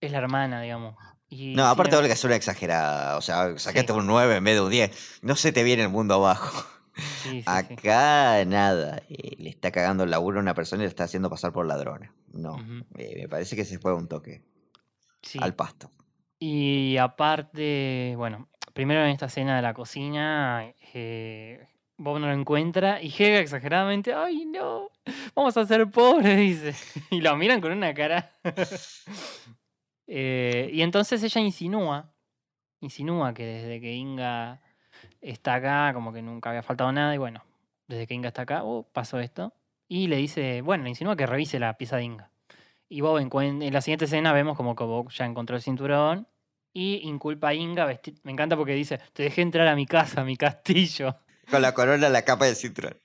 es la hermana, digamos. Y No, aparte Olga es una exagerada. O sea, sacaste Sí. un 9 en vez de un 10. No se te viene el mundo abajo. Sí, sí, sí. Acá nada. eh, le está cagando el laburo a una persona y le está haciendo pasar por ladrona. No. Eh, me parece que se fue un toque Sí. al pasto. Y aparte, bueno, primero en esta escena de la cocina, eh, Bob no lo encuentra y Helga exageradamente, ay no, vamos a ser pobres, dice. Y lo miran con una cara. Eh, y entonces ella insinúa, insinúa que desde que Inga está acá, como que nunca había faltado nada, y bueno, desde que Inga está acá, oh, pasó esto. Y le dice, bueno, le insinúa que revise la pieza de Inga. Y Bob en la siguiente escena vemos como que Bob ya encontró el cinturón y inculpa a Inga. vesti- Me encanta porque dice, te dejé entrar a mi casa, a mi castillo. Con la corona la capa del cinturón.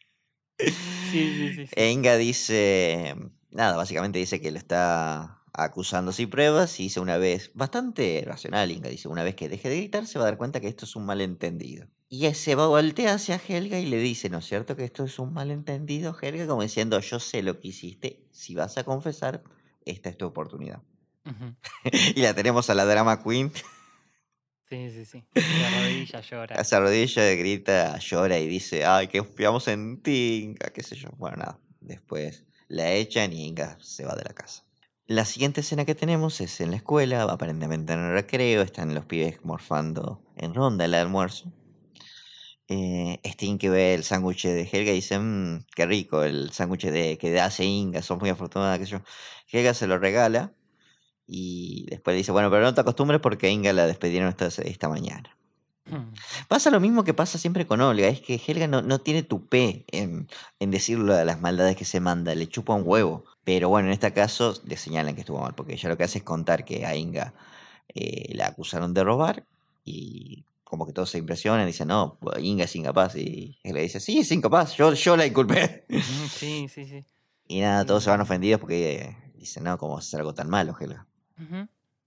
Sí, sí, sí. sí. E Inga dice, nada, básicamente dice que lo está acusando sin pruebas y dice una vez, bastante racional Inga, dice, una vez que deje de gritar se va a dar cuenta que esto es un malentendido. Y se va voltea hacia Helga y le dice, ¿no es cierto que esto es un malentendido, Helga? Como diciendo, yo sé lo que hiciste, si vas a confesar, esta es tu oportunidad. Y la tenemos a la drama queen, Sí, sí, sí. Se arrodilla, llora. hace rodilla, grita, llora y dice, ay, que confiamos en ti, qué sé yo. Bueno, nada, después la echan y Inga se va de la casa. La siguiente escena que tenemos es en la escuela, aparentemente en el recreo, están los pibes morfando en ronda el almuerzo. Eh, Sting que ve el sándwich de Helga y dice, "Mm, qué rico el sándwich de, que hace Inga, sos muy afortunada, qué sé yo. Helga se lo regala y después le dice, bueno, pero no te acostumbres porque a Inga la despidieron esta, esta mañana. Mm. Pasa lo mismo que pasa siempre con Olga, es que Helga no, no tiene tupé en, en decirlo de las maldades que se manda, le chupa un huevo. Pero bueno, en este caso le señalan que estuvo mal, porque ella lo que hace es contar que a Inga eh, la acusaron de robar y como que todos se impresionan y dicen, no, Inga es incapaz. Y Helga dice, sí, es incapaz, yo, yo la inculpé. Sí, sí, sí. Y nada, todos se van ofendidos porque eh, dicen, no, ¿cómo hacer algo tan malo, Helga?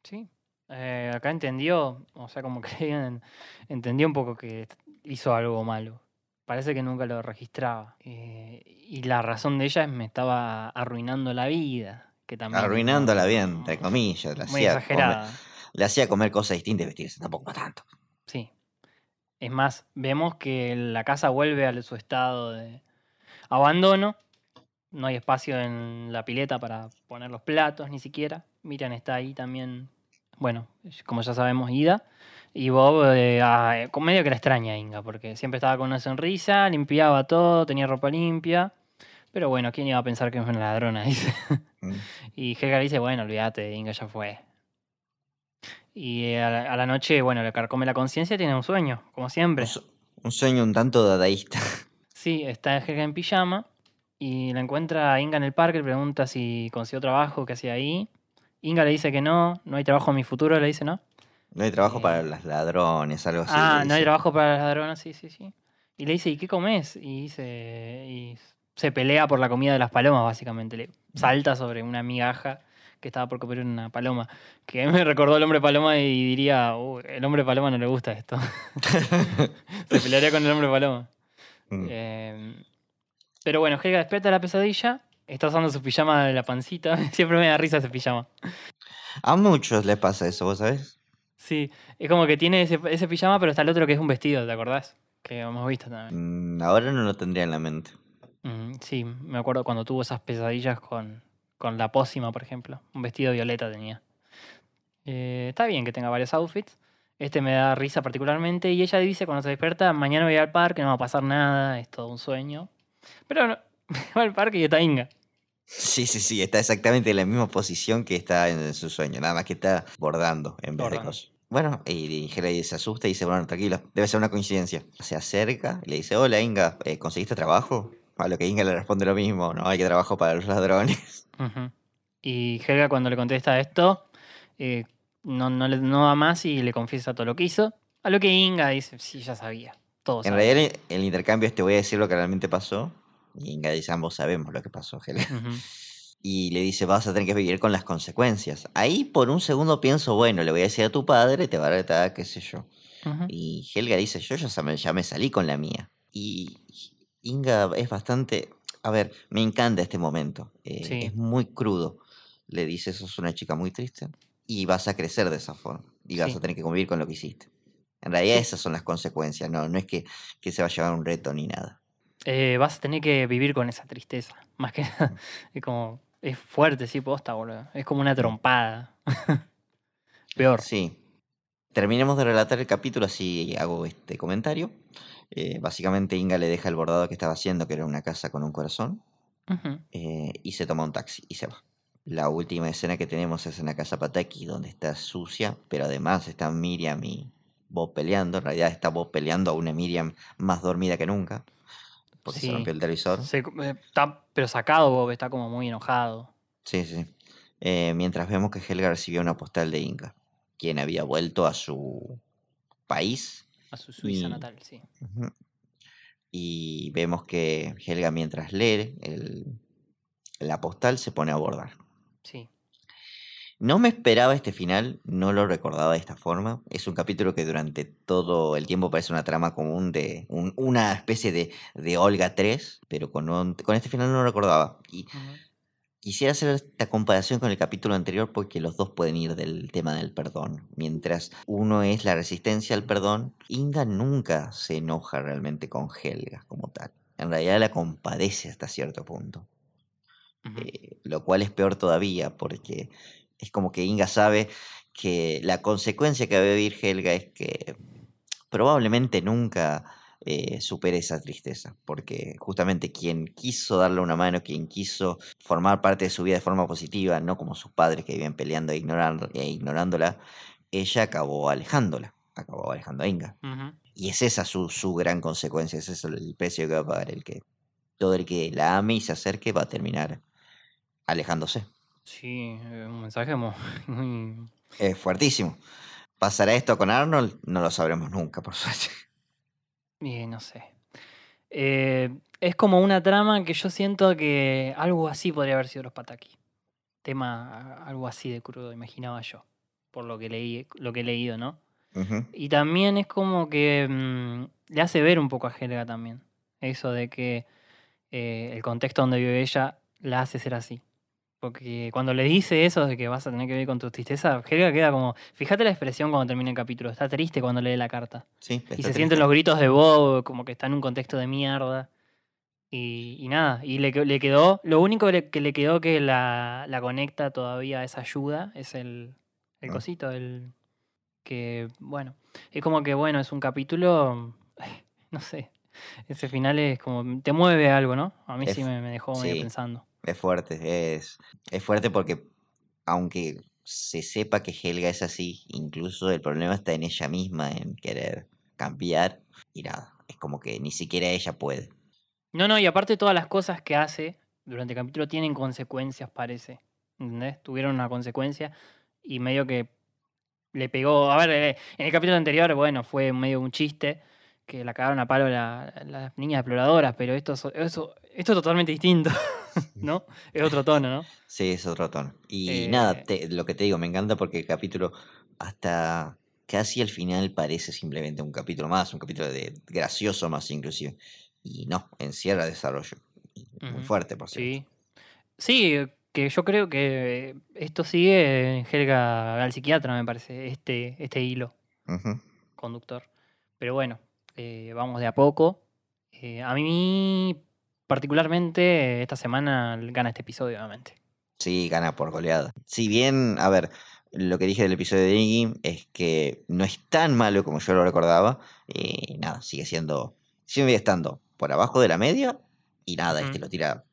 Sí. Eh, acá entendió, o sea, como que en- entendió un poco que hizo algo malo. Parece que nunca lo registraba. Eh, y la razón de ella es me estaba arruinando la vida. Que también Arruinándola no- bien, entre comillas, la muy hacía, comer, exagerada. le hacía comer cosas distintas y vestirse, tampoco para tanto. Sí. Es más, vemos que la casa vuelve a su estado de abandono. No hay espacio en la pileta para poner los platos, ni siquiera. Miriam está ahí también. Bueno, como ya sabemos, Ida. Y Bob, eh, ah, eh, medio que la extraña Inga, porque siempre estaba con una sonrisa, limpiaba todo, tenía ropa limpia. Pero bueno, ¿quién iba a pensar que es una ladrona? Dice. Mm. Y Helga dice, bueno, olvídate, Inga ya fue. Y eh, a la, a la noche, bueno, le carcome la conciencia y tiene un sueño, como siempre. Un sueño un tanto dadaísta. Sí, está Helga en pijama y la encuentra a Inga en el parque, le pregunta si consiguió trabajo, qué hacía ahí. Inga le dice que no, no hay trabajo en mi futuro, le dice no. No hay trabajo Eh, para los ladrones, algo así. ah, no hay trabajo para las ladronas, sí, sí, sí. Y le dice, ¿y qué comes? Y dice, y se pelea por la comida de las palomas, básicamente. Le salta sobre una migaja que estaba por comer una paloma. Que me recordó el hombre paloma y diría, "Uh, el hombre paloma no le gusta esto. se pelearía con el hombre paloma. Mm. Eh, pero bueno, Helga despierta de la pesadilla. Está usando su pijama de la pancita. Siempre me da risa ese pijama. A muchos les pasa eso, ¿vos sabés? Sí, es como que tiene ese, ese pijama, pero está el otro que es un vestido, ¿te acordás? Que hemos visto también. Mm, ahora no lo tendría en la mente. Mm, sí, me acuerdo cuando tuvo esas pesadillas con, con la pócima, por ejemplo. Un vestido violeta tenía. Eh, está bien que tenga varios outfits. Este me da risa particularmente. Y ella dice cuando se despierta, mañana voy al parque, no va a pasar nada, es todo un sueño. Pero no, va al parque y está Inga. Sí, sí, sí, está exactamente en la misma posición que está en su sueño, nada más que está bordando en vez de cosas. Bueno, y, Helga se asusta y dice, bueno, tranquilo, debe ser una coincidencia. Se acerca y le dice, hola Inga, eh, ¿conseguiste trabajo? A lo que Inga le responde lo mismo, no hay que trabajo para los ladrones. Y Helga cuando le contesta esto, eh, no, no, le- no da más y le confiesa todo lo que hizo. A lo que Inga dice, sí, ya sabía. En sabía". realidad el, el intercambio es te voy a decir lo que realmente pasó. Y Inga dice, ambos sabemos lo que pasó, Helga. Ujú. Y le dice, vas a tener que vivir con las consecuencias. Ahí por un segundo pienso, bueno, le voy a decir a tu padre, te va a retar, qué sé yo. Y Helga dice, yo ya, me- ya me salí con la mía. Y Inga es bastante... A ver, me encanta este momento. eh, Sí. Es muy crudo. Le dice, sos una chica muy triste y vas a crecer de esa forma. Y vas a tener que convivir con lo que hiciste. En realidad esas son las consecuencias, no, no es que, que se va a llevar un reto ni nada. Eh, vas a tener que vivir con esa tristeza. Más que nada. Es como. Es fuerte, sí, posta, boludo. Es como una trompada. Peor. Sí. Terminemos de relatar el capítulo, así hago este comentario. Eh, básicamente Inga le deja el bordado que estaba haciendo, que era una casa con un corazón, eh, y se toma un taxi y se va. La última escena que tenemos es en la casa Pataki, donde está sucia, pero además están Miriam y Bob peleando. En realidad está Bob peleando a una Miriam más dormida que nunca, porque se rompió el televisor. Se- eh, está, pero sacado, Bob, está como muy enojado. Sí, sí. Eh, mientras vemos que Helga recibió una postal de Inga, quien había vuelto a su país A su Suiza Y- natal, sí. Y vemos que Helga mientras lee el- la postal se pone a abordar. Sí. No me esperaba este final, no lo recordaba de esta forma. Es un capítulo que durante todo el tiempo parece una trama común de un- una especie de, de Olga 3, pero con, un- con este final no lo recordaba. Y. Quisiera hacer esta comparación con el capítulo anterior porque los dos pueden ir del tema del perdón. Mientras uno es la resistencia al perdón, Inga nunca se enoja realmente con Helga como tal. En realidad la compadece hasta cierto punto. Eh, lo cual es peor todavía porque es como que Inga sabe que la consecuencia que va a vivir Helga es que probablemente nunca eh, supere esa tristeza, porque justamente quien quiso darle una mano, quien quiso formar parte de su vida de forma positiva, no como sus padres que viven peleando e, ignorando, e ignorándola, ella acabó alejándola, acabó alejando a Inga. Y es esa su, su gran consecuencia, ese es el precio que va a pagar el que todo el que la ame y se acerque va a terminar alejándose. Sí, eh, un mensaje muy, muy- Es fuertísimo. ¿Pasará esto con Arnold? No lo sabremos nunca, por suerte. Y no sé. Eh, es como una trama que yo siento que algo así podría haber sido los Pataki. Tema algo así de crudo, imaginaba yo. Por lo que leí, lo que he leído, ¿no? Y también es como que mm, le hace ver un poco a Helga también. Eso de que eh, el contexto donde vive ella la hace ser así. Porque cuando le dice eso de que vas a tener que vivir con tu tristeza, Helga queda como. Fíjate la expresión cuando termina el capítulo. Está triste cuando lee la carta. Sí, Y se triste. sienten los gritos de Bob, como que está en un contexto de mierda. Y, y nada, y le, que- le quedó. Lo único que le quedó que la, la conecta todavía a esa ayuda es el, el Ah. cosito, el. Que, bueno. Es como que, bueno, es un capítulo. No sé. Ese final es como. Te mueve algo, ¿no? A mí Es- sí me, me dejó medio pensando. Es fuerte, es, es fuerte porque aunque se sepa que Helga es así, incluso el problema está en ella misma, en querer cambiar y nada, es como que ni siquiera ella puede. No, no, y aparte todas las cosas que hace durante el capítulo tienen consecuencias, parece. ¿Entendés? Tuvieron una consecuencia y medio que le pegó. A ver, eh, en el capítulo anterior, bueno, fue medio un chiste que la cagaron a palo la- las niñas exploradoras, pero esto, es- eso, esto es totalmente distinto, ¿no? Es otro tono, ¿no? Sí, es otro tono. Y Eh, nada, te- lo que te digo, me encanta porque el capítulo hasta casi al final parece simplemente un capítulo más, un capítulo de gracioso más inclusive. Y no, encierra desarrollo. Muy fuerte, por cierto. Sí. Sí, que yo creo que esto sigue en Helga al psiquiatra, me parece, este, este hilo. Conductor. Pero bueno, eh, vamos de a poco. Eh, a mí, particularmente, esta semana gana este episodio, obviamente. Sí, gana por goleada. Si bien, a ver, lo que dije del episodio de Iggy es que no es tan malo como yo lo recordaba. Y nada, sigue siendo, sigue estando por abajo de la media. Y nada, Ujú. este lo tira,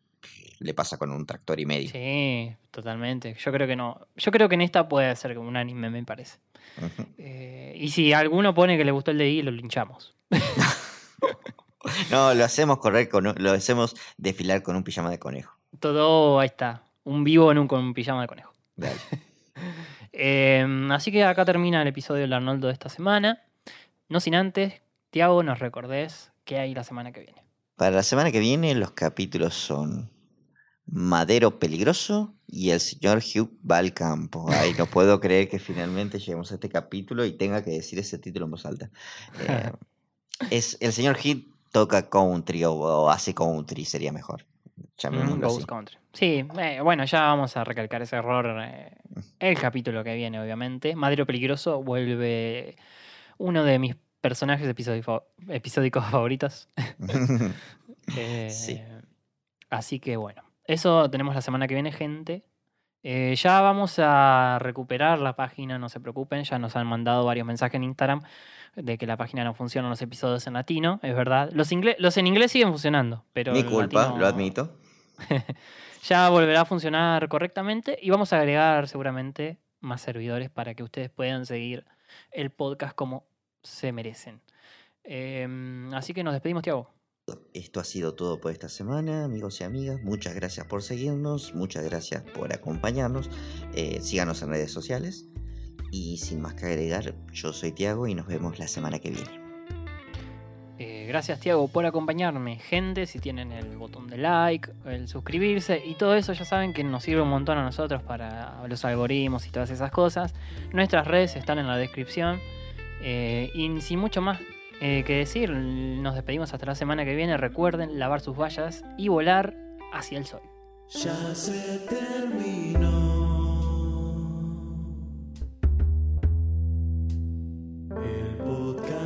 le pasa con un tractor y medio. Sí, totalmente. Yo creo que no. Yo creo que en esta puede ser como un anime, me parece. Eh, y si alguno pone que le gustó el de I, lo linchamos. No, lo hacemos correr con lo hacemos desfilar con un pijama de conejo. Todo, ahí está. Un vivo en un, con un pijama de conejo. Dale. Eh, así que acá termina el episodio del Arnoldo de esta semana. No sin antes, Tiago, nos recordés qué hay la semana que viene. Para la semana que viene los capítulos son Madero Peligroso y el señor Hugh va al campo. Ay, no puedo creer que finalmente lleguemos a este capítulo y tenga que decir ese título en voz alta. Eh, es, el señor Hugh toca country o, o hace country, sería mejor. Mm, así. Country. Sí, eh, bueno, ya vamos a recalcar ese error eh, el capítulo que viene, obviamente. Madero Peligroso vuelve uno de mis personajes episódicos favoritos. Sí. Así que bueno, eso tenemos la semana que viene, gente. Eh, ya vamos a recuperar la página, no se preocupen, ya nos han mandado varios mensajes en Instagram de que la página no funciona los episodios en latino, es verdad. Los, en inglés siguen funcionando, pero Mi culpa, latino lo admito. ya volverá a funcionar correctamente y vamos a agregar seguramente más servidores para que ustedes puedan seguir el podcast como se merecen. Em, así que nos despedimos, Tiago. Esto ha sido todo por esta semana, amigos y amigas. Muchas gracias por seguirnos, muchas gracias por acompañarnos. Eh, síganos en redes sociales. Y sin más que agregar, yo soy Tiago y nos vemos la semana que viene. Eh, gracias, Tiago, por acompañarme. Gente, si tienen el botón de like, el suscribirse y todo eso, ya saben que nos sirve un montón a nosotros para los algoritmos y todas esas cosas. Nuestras redes están en la descripción. Eh, y sin mucho más eh, que decir. Nos despedimos hasta la semana que viene. Recuerden lavar sus vallas y volar hacia el sol. Ya se terminó. El podcast.